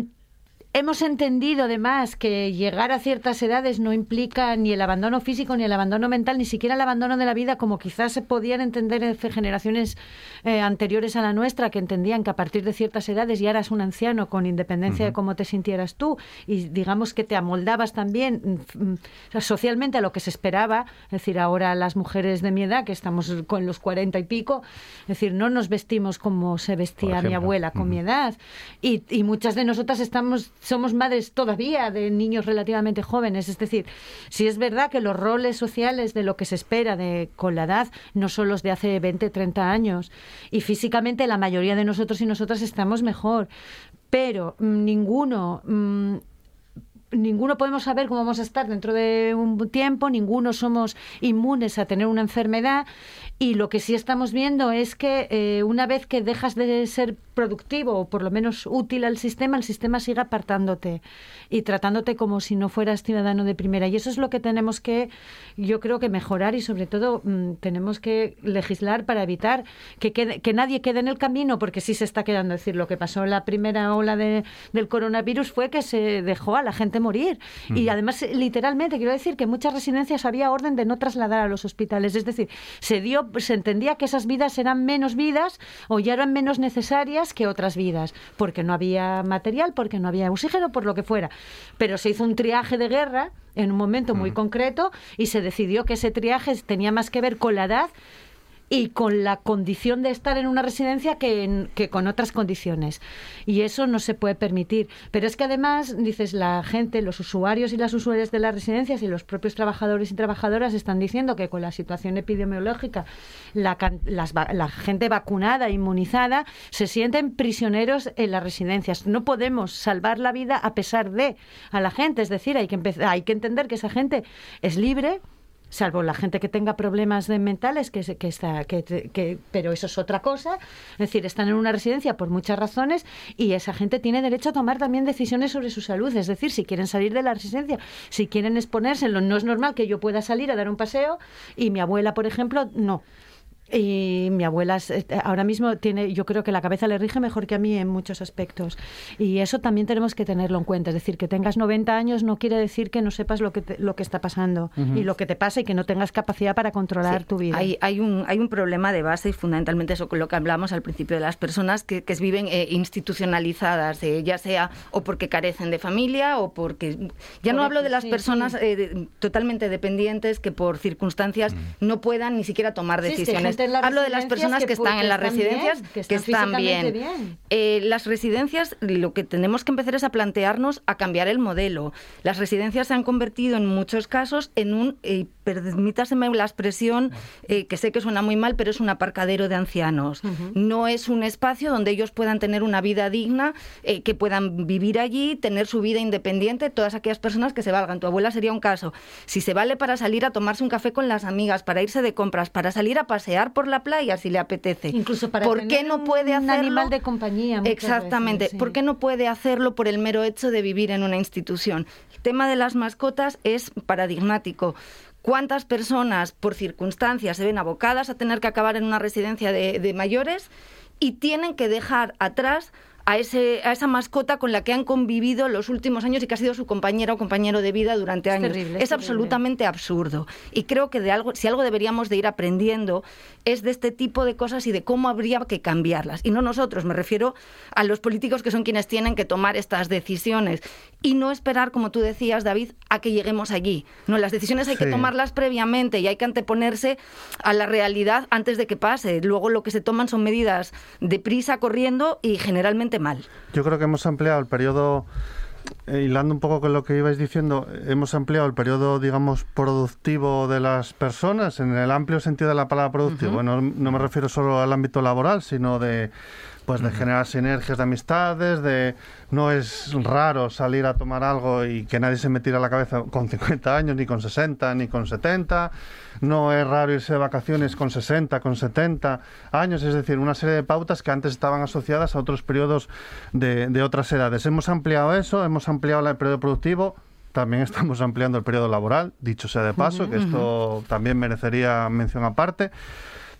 hemos entendido además que llegar a ciertas edades no implica ni el abandono físico ni el abandono mental, ni siquiera el abandono de la vida, como quizás se podían entender en generaciones eh, anteriores a la nuestra, que entendían que a partir de ciertas edades ya eras un anciano con independencia de cómo te sintieras tú y digamos que te amoldabas también mm, mm, socialmente a lo que se esperaba. Es decir, ahora las mujeres de mi edad, que estamos con los cuarenta y pico, es decir, no nos vestimos como se vestía mi abuela con mi edad. Y, y muchas de nosotras estamos, somos madres todavía de niños relativamente jóvenes. Es decir, sí es verdad que los roles sociales de lo que se espera de, con la edad no son los de hace 20, 30 años. Y físicamente la mayoría de nosotros y nosotras estamos mejor. Pero mm, ninguno. mm, ninguno podemos saber cómo vamos a estar dentro de un tiempo, ninguno somos inmunes a tener una enfermedad y lo que sí estamos viendo es que eh, una vez que dejas de ser productivo o por lo menos útil al sistema, el sistema sigue apartándote y tratándote como si no fueras ciudadano de primera. Y eso es lo que tenemos que, yo creo que mejorar y sobre todo mm, tenemos que legislar para evitar que, quede- que nadie quede en el camino, porque sí se está quedando. Es decir, lo que pasó en la primera ola de- del coronavirus fue que se dejó a la gente morir. Y además, literalmente, quiero decir que en muchas residencias había orden de no trasladar a los hospitales. Es decir, se dio, se entendía que esas vidas eran menos vidas o ya eran menos necesarias que otras vidas, porque no había material, porque no había oxígeno, por lo que fuera. Pero se hizo un triaje de guerra en un momento muy concreto y se decidió que ese triaje tenía más que ver con la edad y con la condición de estar en una residencia que, en- que con otras condiciones. Y eso no se puede permitir. Pero es que además, dices, la gente, los usuarios y las usuarias de las residencias y los propios trabajadores y trabajadoras están diciendo que con la situación epidemiológica, la, las la gente vacunada, inmunizada, se sienten prisioneros en las residencias. No podemos salvar la vida a pesar de a la gente. Es decir, hay que, empezar, hay que entender que esa gente es libre salvo la gente que tenga problemas de mentales, que, que está, que, que- pero eso es otra cosa. Es decir, están en una residencia por muchas razones y esa gente tiene derecho a tomar también decisiones sobre su salud. Es decir, si quieren salir de la residencia, si quieren exponérselo, no es normal que yo pueda salir a dar un paseo y mi abuela, por ejemplo, no. Y mi abuela es- eh, ahora mismo tiene, yo creo que la cabeza le rige mejor que a mí en muchos aspectos. Y eso también tenemos que tenerlo en cuenta. Es decir, que tengas 90 años no quiere decir que no sepas lo que, te- lo que está pasando y lo que te pasa y que no tengas capacidad para controlar Sí, tu vida. Hay, hay, un, hay un problema de base y fundamentalmente eso con lo que hablamos al principio de las personas que, que viven eh, institucionalizadas, eh, ya sea o porque carecen de familia o porque... Ya no hablo de las sí, personas sí. eh, de- totalmente dependientes que por circunstancias no puedan ni siquiera tomar decisiones. Hablo de las personas que, que están en las que están bien, residencias que están bien. Eh, las residencias, lo que tenemos que empezar es a plantearnos a cambiar el modelo. Las residencias se han convertido en muchos casos en un, eh, permítaseme la expresión, eh, que sé que suena muy mal, pero es un aparcadero de ancianos. No es un espacio donde ellos puedan tener una vida digna, eh, que puedan vivir allí, tener su vida independiente, todas aquellas personas que se valgan. Tu abuela sería un caso. Si se vale para salir a tomarse un café con las amigas, para irse de compras, para salir a pasear por la playa si le apetece. Incluso para ¿Por qué tener no puede un animal de compañía. Exactamente. veces, sí. ¿Por qué no puede hacerlo por el mero hecho de vivir en una institución? El tema de las mascotas es paradigmático. ¿Cuántas personas, por circunstancias, se ven abocadas a tener que acabar en una residencia de, de mayores y tienen que dejar atrás a, ese, a esa mascota con la que han convivido los últimos años y que ha sido su compañera o compañero de vida durante Es años? terrible, es es terrible. absolutamente absurdo. Y creo que de algo, si algo deberíamos de ir aprendiendo es de este tipo de cosas y de cómo habría que cambiarlas. Y no nosotros, me refiero a los políticos que son quienes tienen que tomar estas decisiones. Y no esperar, como tú decías, David, a que lleguemos allí. No, las decisiones hay que tomarlas previamente y hay que anteponerse a la realidad antes de que pase. Luego lo que se toman son medidas de prisa, corriendo y generalmente mal. Yo creo que hemos ampliado el periodo, eh, hilando un poco con lo que ibais diciendo, hemos ampliado el periodo, digamos, productivo de las personas, en el amplio sentido de la palabra productivo. no, no me refiero solo al ámbito laboral, sino de pues de generar sinergias de amistades, de no es raro salir a tomar algo y que nadie se me tire a la cabeza con 50 años, ni con 60, ni con 70. No es raro irse de vacaciones con 60, con 70 años, es decir, una serie de pautas que antes estaban asociadas a otros periodos de, de otras edades. Hemos ampliado eso, hemos ampliado el periodo productivo, también estamos ampliando el periodo laboral, dicho sea de paso, que esto también merecería mención aparte.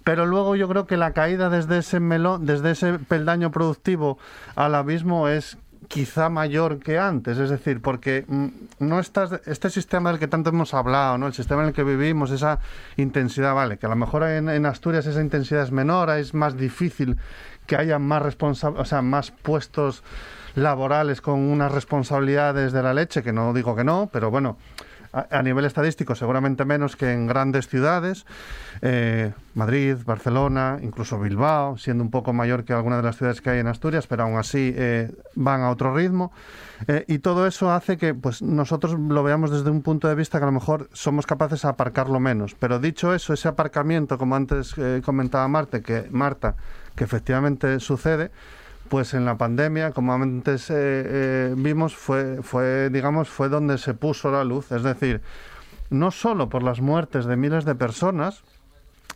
Pero luego yo creo que la caída desde ese melón, desde ese peldaño productivo al abismo es quizá mayor que antes, es decir, porque mm, no estás, este sistema del que tanto hemos hablado, ¿no? el sistema en el que vivimos, esa intensidad, vale, que a lo mejor en, Asturias esa intensidad es menor, es más difícil que haya más responsa- o sea, más puestos laborales con unas responsabilidades de la leche, que no digo que no, pero bueno, a, nivel estadístico seguramente menos que en grandes ciudades, eh, Madrid, Barcelona, incluso Bilbao, siendo un poco mayor que algunas de las ciudades que hay en Asturias, pero aún así eh, van a otro ritmo. Eh, y todo eso hace que pues, nosotros lo veamos desde un punto de vista que a lo mejor somos capaces de aparcarlo menos. Pero dicho eso, ese aparcamiento, como antes comentaba Marta, que, Marta, que efectivamente sucede, pues en la pandemia, como antes eh, eh, vimos, fue, fue, digamos, fue donde se puso la luz. Es decir, no solo por las muertes de miles de personas,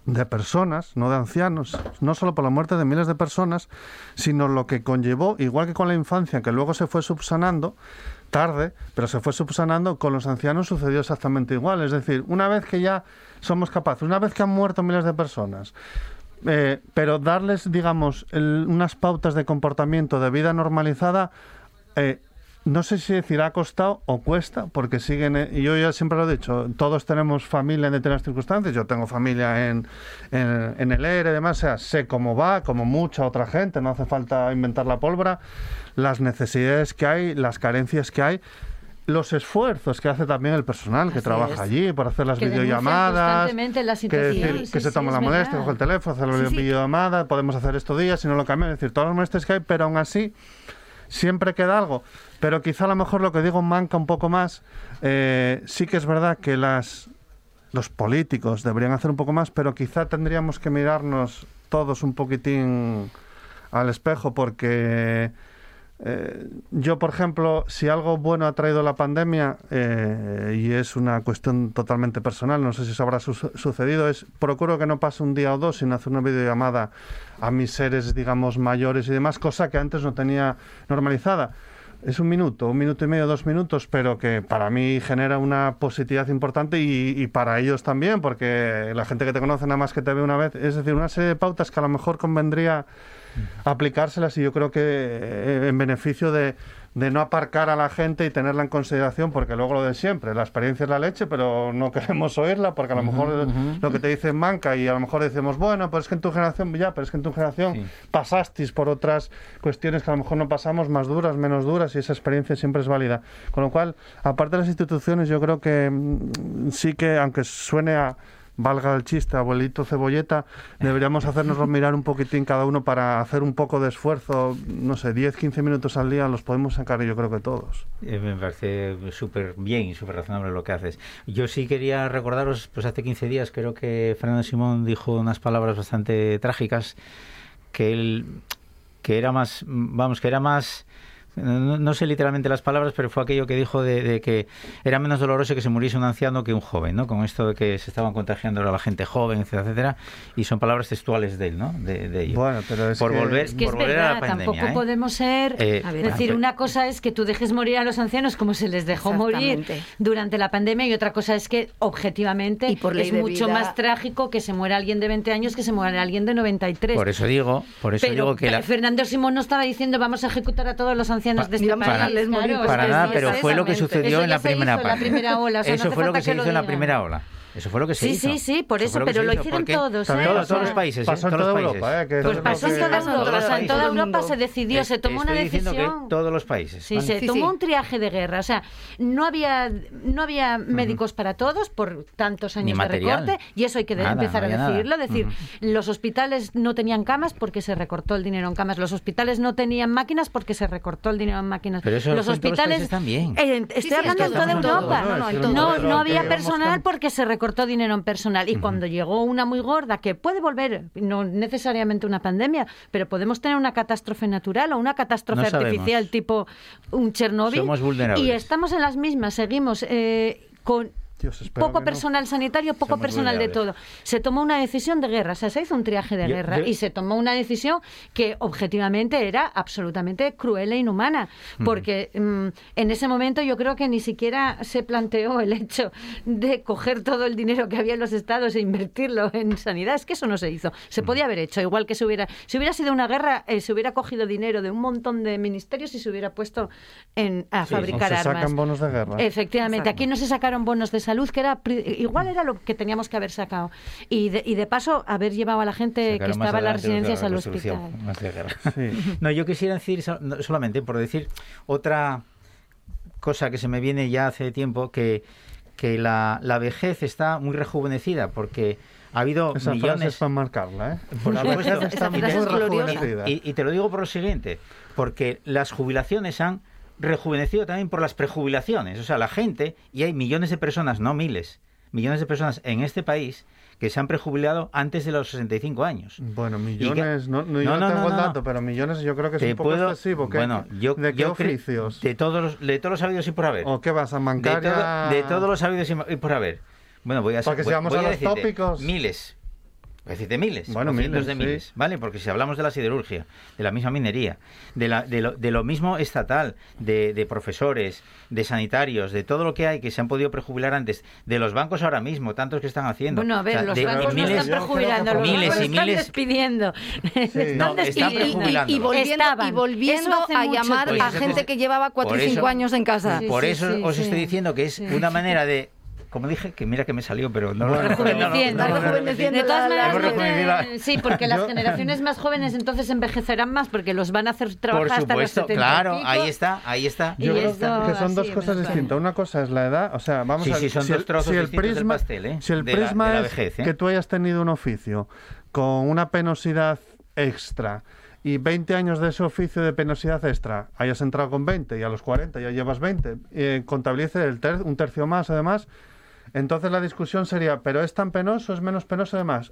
de personas, no de ancianos, no solo por la muerte de miles de personas, sino lo que conllevó, igual que con la infancia, que luego se fue subsanando, tarde, pero se fue subsanando, con los ancianos sucedió exactamente igual. Es decir, una vez que ya somos capaces, una vez que han muerto miles de personas, eh, pero darles, digamos, unas pautas de comportamiento de vida normalizada, eh, no sé si decir ha costado o cuesta, porque siguen, eh, yo ya siempre lo he dicho, todos tenemos familia en determinadas circunstancias, yo tengo familia en, en, el ERE y demás, o sea, sé cómo va, como mucha otra gente, no hace falta inventar la pólvora, las necesidades que hay, las carencias que hay, los esfuerzos que hace también el personal que trabaja es. allí por hacer las Que videollamadas, constantemente las que, decir, Sí, que se toma la molestia, coge el teléfono, hace la videollamada, podemos hacer esto días, si no lo cambian, es decir, todas las molestias que hay, pero aún así siempre queda algo. Pero quizá a lo mejor lo que digo manca un poco más. Eh, sí que es verdad que las los políticos deberían hacer un poco más, pero quizá tendríamos que mirarnos todos un poquitín al espejo porque Eh, yo, por ejemplo, si algo bueno ha traído la pandemia, eh, y es una cuestión totalmente personal, no sé si eso habrá su- sucedido, es procuro que no pase un día o dos sin hacer una videollamada a mis seres, digamos, mayores y demás, cosa que antes no tenía normalizada. Es un minuto, un minuto y medio, dos minutos, pero que para mí genera una positividad importante y, y para ellos también, porque la gente que te conoce nada más que te ve una vez, es decir, una serie de pautas que a lo mejor convendría aplicárselas y yo creo que eh, en beneficio de, de no aparcar a la gente y tenerla en consideración, porque luego lo de siempre, la experiencia es la leche, pero no queremos oírla, porque a lo mejor lo que te dicen manca y a lo mejor decimos, bueno, pero es que en tu generación, ya, pero es que en tu generación pasasteis por otras cuestiones que a lo mejor no pasamos, más duras, menos duras, y esa experiencia siempre es válida. Con lo cual, aparte de las instituciones, yo creo que mm, sí que, aunque suene a valga el chiste, abuelito cebolleta, deberíamos hacernoslo mirar un poquitín cada uno para hacer un poco de esfuerzo, no sé, 10, 15 minutos al día los podemos sacar yo creo que todos. Eh, me parece súper bien y súper razonable lo que haces. Yo sí quería recordaros, pues hace 15 días creo que Fernando Simón dijo unas palabras bastante trágicas, que él, que era más, vamos, que era más... No, no sé literalmente las palabras, pero fue aquello que dijo de, de que era menos doloroso que se muriese un anciano que un joven, ¿no? Con esto de que se estaban contagiando a la gente joven, etcétera, etcétera. Y son palabras textuales de él, ¿no? De, de ello. Bueno, pero es por que- volver, Es que es por volver a la pandemia, tampoco ¿eh? podemos ser. Eh, es a ver, decir, una cosa es que tú dejes morir a los ancianos como se les dejó morir durante la pandemia y otra cosa es que objetivamente Y por es mucho vida- más trágico que se muera alguien de 20 años que se muera alguien de 93. Por eso digo, por eso Pero digo que la, Fernando Simón no estaba diciendo vamos a ejecutar a todos los ancianos de este vamos a país. morir Claro, para que nada, pero fue lo que sucedió Eso en la primera la ola, o sea, no eso fue lo falta que se hizo en la primera ola. Eso fue lo que se Sí, hizo. sí, sí, por eso, pero lo hizo, hicieron porque todos, ¿eh? Todos, O todos los países, pasó en toda. Europa, ¿eh? Que Todos eso los es Pasó en toda. Europa, en toda Europa se decidió, se tomó una Estoy diciendo decisión. que todos los países. Sí, ¿vale? se Sí, tomó sí. un triaje de guerra. O sea, no había, no había médicos para todos por tantos Ni años de recorte y eso hay que empezar a decirlo. decir, Ujú. los hospitales no tenían camas porque se recortó el dinero en camas. Los hospitales no tenían máquinas porque se recortó el dinero en máquinas. Pero eso los fue en todos los hospitales países también. Eh, estoy Sí, sí, hablando es de que toda en Europa. No, no, en No, todo. no, Pero había personal porque se recortó dinero en personal. Y cuando llegó una muy gorda, que puede volver, no necesariamente una pandemia, pero podemos tener una catástrofe natural o una catástrofe No sabemos. artificial tipo un Chernobyl. Somos vulnerables. Y estamos en las mismas, seguimos eh, con Dios, poco no. personal sanitario, poco Somos personal de todo. Se tomó una decisión de guerra, o sea, se hizo un triaje de Yo- guerra yo- y se tomó una decisión que objetivamente era absolutamente cruel e inhumana, porque mm, en ese momento yo creo que ni siquiera se planteó el hecho de coger todo el dinero que había en los estados e invertirlo en sanidad. Es que eso no se hizo. Se podía haber hecho, igual que se hubiera, si hubiera sido una guerra, eh, se hubiera cogido dinero de un montón de ministerios y se hubiera puesto en, a Sí, fabricar se armas. sacan bonos de guerra. Efectivamente, Exacto. aquí no se sacaron bonos de salud, que era igual era lo que teníamos que haber sacado. Y de, y de paso, haber llevado a la gente Sacaron que estaba en las residencias la al hospital. Sí. No, yo quisiera decir solamente por decir otra cosa que se me viene ya hace tiempo que que la, la vejez está muy rejuvenecida porque ha habido Esa frase millones es para marcarla, ¿eh? Por la supuesto. vejez está muy rejuvenecida. Y, y te lo digo por lo siguiente, porque las jubilaciones han rejuvenecido también por las prejubilaciones. O sea, la gente, y hay millones de personas, no miles, millones de personas en este país que se han prejubilado antes de los 65 años. Bueno, millones, no, no, yo No, no, tengo el dato, pero millones yo creo que es un poco puedo- excesivo. ¿Qué- bueno, yo, ¿De qué yo oficios? De todos, los, de todos los habidos y por haber. ¿O qué vas a de, bancaria? todo- de todos los habidos y por haber. Bueno, voy a Porque si vamos voy a los decirte tópicos. Miles. Voy a decirte miles. Bueno, o cientos miles, de sí. miles. ¿Vale? Porque si hablamos de la siderurgia, de la misma minería, de, la, de, lo, de lo mismo estatal, de, de profesores, de sanitarios, de todo lo que hay que se han podido prejubilar antes, de los bancos ahora mismo, tantos que están haciendo. Bueno, a ver, O sea, los de bancos no miles- están prejubilando, los miles bancos y están miles- despidiendo. Están No, están despidiendo. prejubilando. Y volviendo, Estaban. y volviendo Eso hace a llamar a gente que llevaba 4 por y 5 eso- años en casa. Sí, Por sí, eso sí, os sí. estoy diciendo que es Sí. una manera de, como dije, que mira que me salió, pero no Rejuveneciendo. rejuveneciendo De todas maneras, sí, porque las generaciones más jóvenes entonces envejecerán más porque los van a hacer trabajar Por hasta los supuesto, 70 y claro, pico. ahí está, ahí está. Y Yo creo que son dos cosas distintas. Una cosa es la edad, o sea, vamos Sí, a ver. sí, son si dos trozos si el distintos del pastel, ¿eh? Si el De prisma la es vejez, ¿eh? que tú hayas tenido un oficio con una penosidad extra y 20 años de ese oficio de penosidad extra, hayas entrado con 20 y a los 40 ya llevas 20, eh, contabilice el ter- un tercio más además, entonces la discusión sería, ¿pero es tan penoso, es menos penoso además?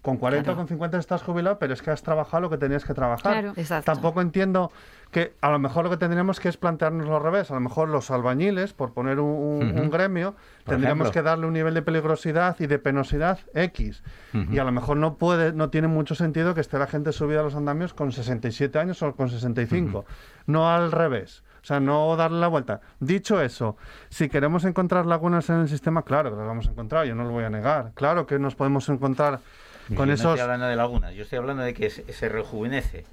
Con 40 Claro. o con 50 estás jubilado, pero es que has trabajado lo que tenías que trabajar. Claro. Exacto. Tampoco entiendo que a lo mejor lo que tendríamos que es plantearnos al revés. A lo mejor los albañiles, por poner un, un- Ujú. un gremio, Por tendríamos ejemplo. que darle un nivel de peligrosidad y de penosidad X. Y a lo mejor no puede, no tiene mucho sentido que esté la gente subida a los andamios con 67 años o con 65. No al revés. O sea, no darle la vuelta. Dicho eso, si queremos encontrar lagunas en el sistema, claro que las vamos a encontrar, yo no lo voy a negar. Claro que nos podemos encontrar Yo con no esos... estoy hablando de lagunas, yo estoy hablando de que se rejuvenece.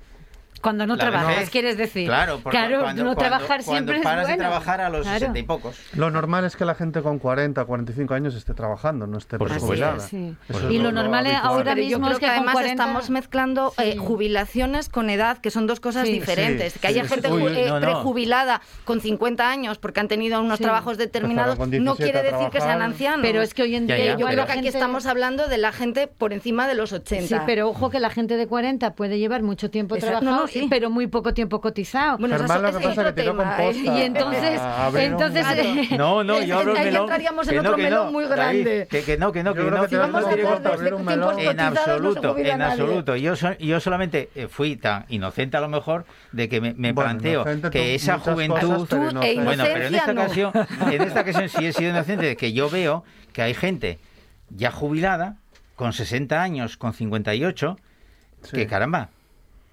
Cuando no La trabajas, vejez. quieres decir. Claro, porque claro cuando, no cuando- trabajar cuando siempre paras es bueno. de trabajar a los Claro. 60 y pocos. Lo normal es que la gente con 40, 45 años esté trabajando, no esté jubilada. es, sí. Eso Y es lo normal ahora yo mismo creo es que además 40 estamos mezclando eh, jubilaciones con edad, que son dos cosas Sí. diferentes. Sí, que haya sí, gente Uy, eh, no, no. prejubilada con 50 años porque han tenido unos Sí. trabajos determinados, no 17 quiere a decir que sean ancianos. Pero es que hoy en día yo creo que aquí estamos hablando de la gente por encima de los 80. Sí, pero ojo que la gente de 40 puede llevar mucho tiempo Exacto, trabajado, no, no, sí. pero muy poco tiempo cotizado. Bueno, Germán, lo que pasa es que tiró tema, con ¿eh? posta Y entonces- a abrir un- entonces- Claro. No, no, yo abro el Ahí melón. entraríamos en otro no, que melón no, muy David, grande. que, que no, que no, que no. te no melón. En no absoluto, en absoluto. Yo, so- yo solamente eh, fui tan inocente a lo mejor de que me, me Bueno, planteo inocente tú, que esa juventud... cosas, pero e Bueno, pero en esta Inocencia, ocasión, en esta ocasión sí he sido inocente de que yo veo que hay gente ya jubilada, con 60 años, con 58, Sí. que caramba,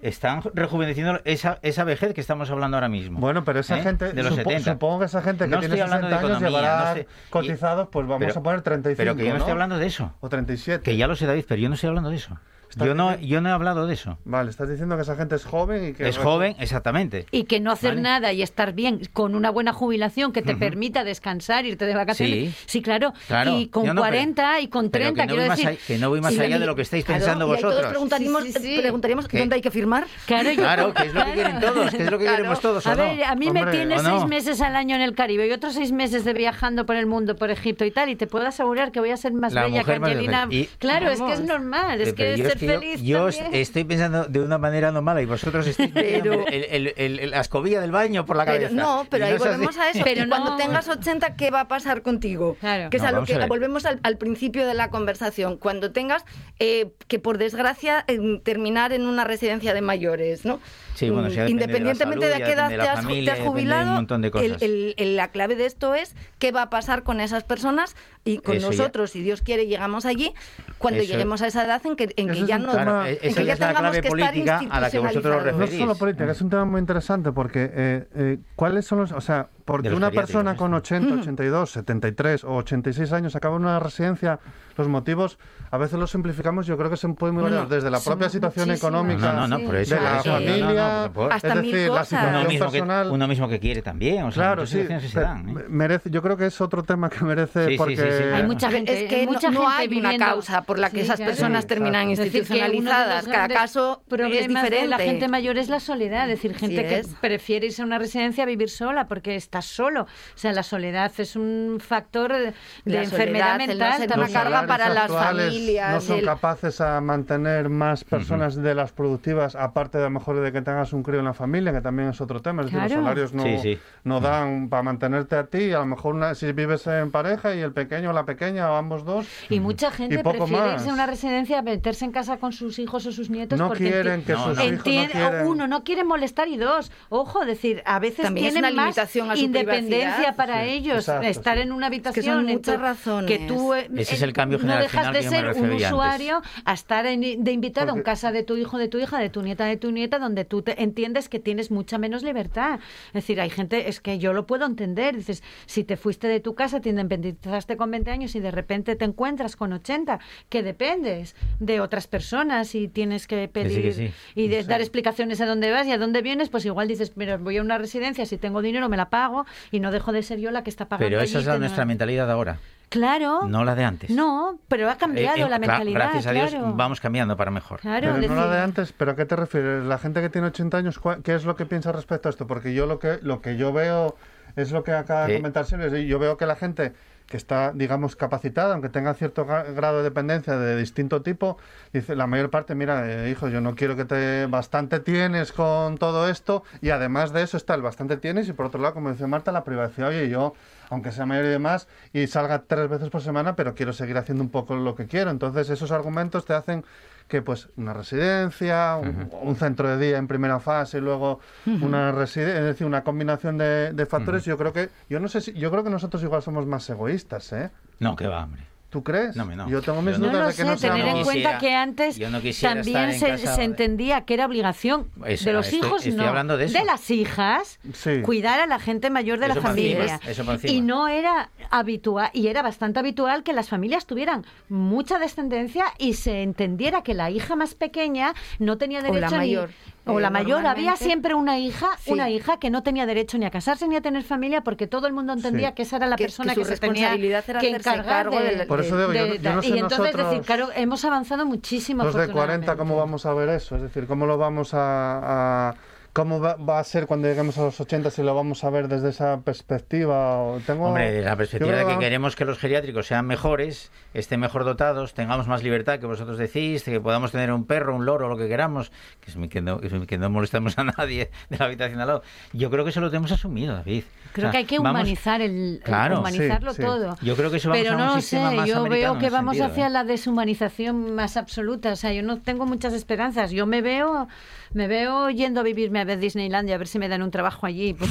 están rejuveneciendo esa, esa vejez que estamos hablando ahora mismo. Bueno, pero esa ¿Eh? gente, de los supo- 70. supongo que esa gente que No tiene estoy hablando 60 de años llevará no sé. Y- cotizados, pues vamos pero- a poner 35, Pero que yo no, estoy hablando de eso. O 37. Que ya lo sé, David, pero yo no estoy hablando de eso. Yo no, yo no he hablado de eso. Vale, estás diciendo que esa gente es joven y que... Es joven, exactamente. Y que no hacer Vale. nada y estar bien con una buena jubilación que te permita descansar, irte de vacaciones. Sí. claro. Claro. Y con no, pero- 40 y con pero 30, que no quiero voy más decir. allá- que no voy más Sí, allá de lo que estáis Claro, pensando y ahí todos vosotros. preguntaríamos, Sí, sí, sí. preguntaríamos ¿Qué? dónde hay que firmar. Claro, yo- Claro, que es lo que quieren todos, que es lo que Claro. queremos todos, ¿o A ver, a mí me tienes seis meses al año en el Caribe y otros seis meses de viajando por el mundo, por Egipto y tal, y te puedo asegurar que voy a ser más La bella que Angelina. claro, es que es normal, es que ser que yo- feliz yo, también. estoy pensando de una manera normal y vosotros estáis Pero- pensando el, el- el- el- la escobilla del baño por la Pero, cabeza. no, pero ahí volvemos a eso. Pero y cuando no. tengas 80, ¿qué va a pasar contigo? Claro. Que es No, a lo que a volvemos al, al principio de la conversación. Cuando tengas eh, que, por desgracia, em, terminar en una residencia de mayores, ¿no? Sí, bueno, la Independientemente de, a qué edad te has, ju- familia, te has depende de un jubilado, de cosas. la clave de esto es qué va a pasar con esas personas y con Eso ya. nosotros, si Dios quiere, llegamos allí cuando Eso- lleguemos a esa edad en que, en que ya no, Claro, en que ya es la tengamos clave que estar política a la que vosotros os institucionalizados. No es referís. solo política, es un tema muy interesante porque eh, eh, ¿cuáles son los, o sea, porque una persona con esto. 80, 82, 73 o 86 años acaba en una residencia, los motivos a veces los simplificamos, yo creo que se pueden muy no, variar desde la propia situación económica No, no, no, por eso. de la eso, familia, Hasta es decir, la situación uno mismo, que, personal. uno mismo que quiere también. O sea, Claro, sí, situaciones que se pero dan, ¿eh? merece, yo creo que es otro tema que merece Sí, sí, porque sí, sí, Hay mucha gente, es que mucha no, no gente hay una viviendo- causa por la que Sí, esas claro. personas Sí, terminan. Es decir, que institucionalizadas. Cada caso es diferente. la gente mayor es la soledad, es decir, gente que es. prefiere irse a una residencia a vivir sola porque estás solo. O sea, la soledad es un factor de La enfermedad soledad, el no mental. una carga para las familias, No son el- capaces a mantener más personas de las productivas, aparte de a lo mejor de que tengas un crío en la familia, que también es otro tema. Es decir, los salarios no, Sí, sí. no dan para mantenerte a ti. A lo mejor una- si vives en pareja y el pequeño o la pequeña o ambos dos, Y mucha gente poco prefiere más. irse a una residencia a meterse en casa con sus hijos o sus nietos no porque quieren que No, sus no. hijos no quieren. uno no quiere molestar y dos ojo decir a veces También es tienen una más limitación a su independencia para Sí, ellos exacto, estar sí. en una que habitación son en muchas tu- razones. que tú eh, Ese es el cambio no dejas de que ser un antes. usuario a estar en- de invitado en Porque- casa de tu hijo de tu hija de tu nieta de tu nieta donde tú te entiendes que tienes mucha menos libertad es decir hay gente es que yo lo puedo entender dices si te fuiste de tu casa te independizaste con 20 años y de repente te encuentras con 80 que dependes de otras personas y tienes que pedir que sí. y de dar explicaciones a dónde vas y a dónde vienes, pues igual dices, mira, voy a una residencia, si tengo dinero me la pago y no dejo de ser yo la que está pagando. Pero esa allí, es la, que no- nuestra mentalidad ahora, Claro. no la de antes. No, pero ha cambiado Eh, eh, la mentalidad. Gracias a Dios claro. vamos cambiando para mejor. Claro, Pero no la de antes, ¿pero a qué te refieres? La gente que tiene 80 años, ¿cuál- ¿qué es lo que piensa respecto a esto? Porque yo lo que, lo que yo veo es lo que acaba de Eh. comentar Silvia, Yo veo que la gente que está, digamos, capacitada, aunque tenga cierto gra- grado de dependencia de distinto tipo, dice la mayor parte, mira, eh, hijo, yo no quiero que te... Bastante tienes con todo esto y además de eso está el bastante tienes y por otro lado, como decía Marta, la privacidad. Oye, yo aunque sea mayor y demás, y salga tres veces por semana, pero quiero seguir haciendo un poco lo que quiero. Entonces esos argumentos te hacen que pues una residencia, un, un centro de día en primera fase y luego una residencia, es decir, una combinación de, de factores. Yo creo que, yo no sé si, yo creo que nosotros igual somos más egoístas, ¿eh? No, que va, hombre. ¿Tú crees? No, me no. Yo tengo mis Yo no- dudas No lo de que sé, no tener en cuenta que antes yo no quisiera también se, casa entendía que era obligación Eso, de los estoy- hijos, estoy no, hablando de eso. las hijas, Sí. cuidar a la gente mayor de Eso la familia. encima. Y no era habitual, y era bastante habitual que las familias tuvieran mucha descendencia y se entendiera que la hija más pequeña no tenía la derecho ni- mayor. O la mayor, había siempre una hija, Sí. una hija que no tenía derecho ni a casarse ni a tener familia porque todo el mundo entendía Sí. que esa era la Que- persona que que, se tenía era que encargar cargo de, del- Por eso digo, yo- de- yo no sé y entonces nosotros- decir, claro, hemos avanzado muchísimo. Los de 40, ¿cómo vamos a ver eso? Es decir, ¿cómo lo vamos a... a- ¿Cómo va, va a ser cuando lleguemos a los 80 si lo vamos a ver desde esa perspectiva? Tengo, Hombre, de la perspectiva de que queremos que los geriátricos sean mejores, estén mejor dotados, tengamos más libertad, que vosotros decís, que podamos tener un perro, un loro, lo que queramos, que, es que, no, que no molestemos a nadie de la habitación al lado. Yo creo que eso lo tenemos asumido, David. Creo O sea, que hay que vamos- humanizar el, el- Claro. humanizarlo Sí, sí. todo. Yo creo que eso vamos Pero a un no sistema sé, más yo veo que vamos sentido, hacia ¿eh? la deshumanización más absoluta. O sea, yo no tengo muchas esperanzas. Yo me veo, me veo yendo a vivirme a ver Disneylandia a ver si me dan un trabajo allí.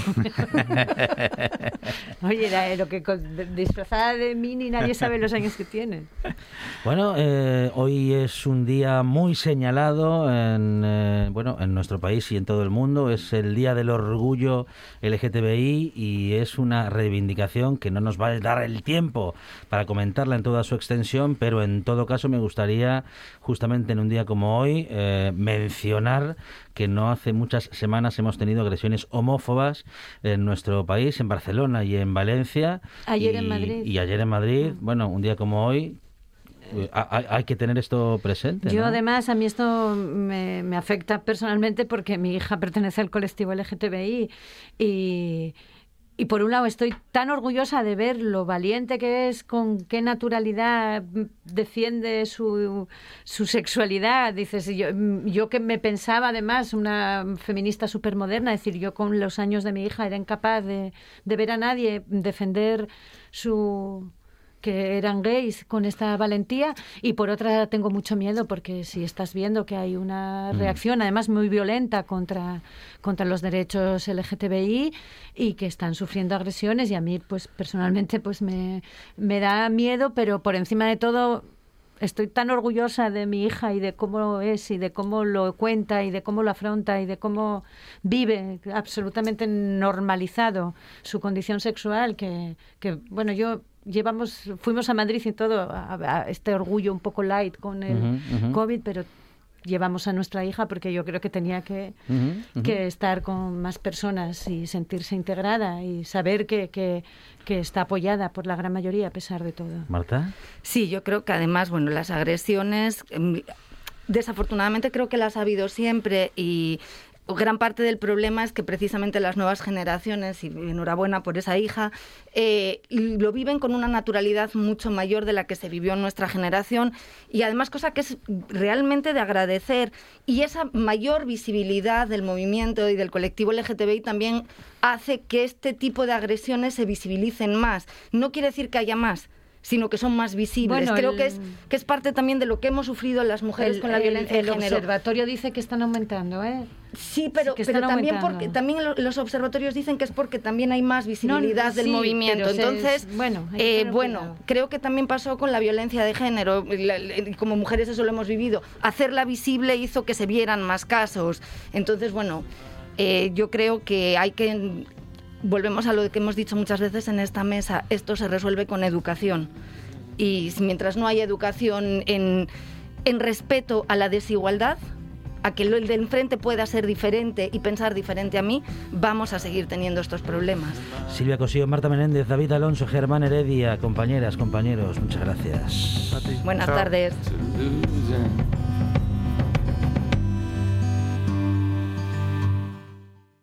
Oye, la- lo que disfrazada de mini nadie sabe los años que tiene. Bueno, eh, hoy es un día muy señalado en, eh, bueno, en nuestro país y en todo el mundo. Es el Día del Orgullo LGTBI y es una reivindicación que no nos va a dar el tiempo para comentarla en toda su extensión, pero en todo caso me gustaría, justamente en un día como hoy, eh, mencionar que no hace muchas semanas hemos tenido agresiones homófobas en nuestro país, en Barcelona y en Valencia. Ayer en Y- Madrid. Y ayer en Madrid, bueno, un día como hoy, eh, hay, hay que tener esto presente. Yo ¿no? además, a mí esto me, me afecta personalmente porque mi hija pertenece al colectivo LGTBI y, y por un lado estoy tan orgullosa de ver lo valiente que es, con qué naturalidad defiende su, su sexualidad. Dices, yo, mm, yo que me pensaba además una feminista supermoderna, es decir, yo con los años de mi hija era incapaz de, de ver a nadie defender su que eran gays con esta valentía y por otra tengo mucho miedo porque si estás viendo que hay una reacción además muy violenta contra contra los derechos LGTBI y que están sufriendo agresiones y a mí pues personalmente pues me, me da miedo pero por encima de todo estoy tan orgullosa de mi hija y de cómo es y de cómo lo cuenta y de cómo lo afronta y de cómo vive absolutamente normalizado su condición sexual que, que bueno yo llevamos fuimos a Madrid y todo a, a este orgullo un poco light con el Ujú, ujú. COVID pero llevamos a nuestra hija porque yo creo que tenía que, Ujú, ujú. que estar con más personas y sentirse integrada y saber que, que, que está apoyada por la gran mayoría a pesar de todo. Marta. Sí, yo creo que además, bueno, las agresiones, em, desafortunadamente creo que las ha habido siempre y gran parte del problema es que precisamente las nuevas generaciones, y enhorabuena por esa hija, eh, lo viven con una naturalidad mucho mayor de la que se vivió en nuestra generación y además cosa que es realmente de agradecer y esa mayor visibilidad del movimiento y del colectivo LGTBI también hace que este tipo de agresiones se visibilicen más. No quiere decir que haya más, sino que son más visibles. Bueno, Creo el- que es que es parte también de lo que hemos sufrido las mujeres El- con la el- violencia el de género. observatorio dice que están aumentando, ¿eh? Sí, pero, pero también aumentando. porque también lo- los observatorios dicen que es porque también hay más visibilidad No, del sí, movimiento. Entonces, bueno, eh, bueno, cuidado. creo que también pasó con la violencia de género. La- la- como mujeres eso lo hemos vivido. Hacerla visible hizo que se vieran más casos. Entonces, bueno, eh, yo creo que hay que volvemos a lo que hemos dicho muchas veces en esta mesa. Esto se resuelve con educación. Y mientras no haya educación en, en respeto a la desigualdad, a que el de enfrente pueda ser diferente y pensar diferente a mí, vamos a seguir teniendo estos problemas. Silvia Cosío, Marta Menéndez, David Alonso, Germán Heredia, compañeras, compañeros, muchas gracias. Buenas Chao. tardes.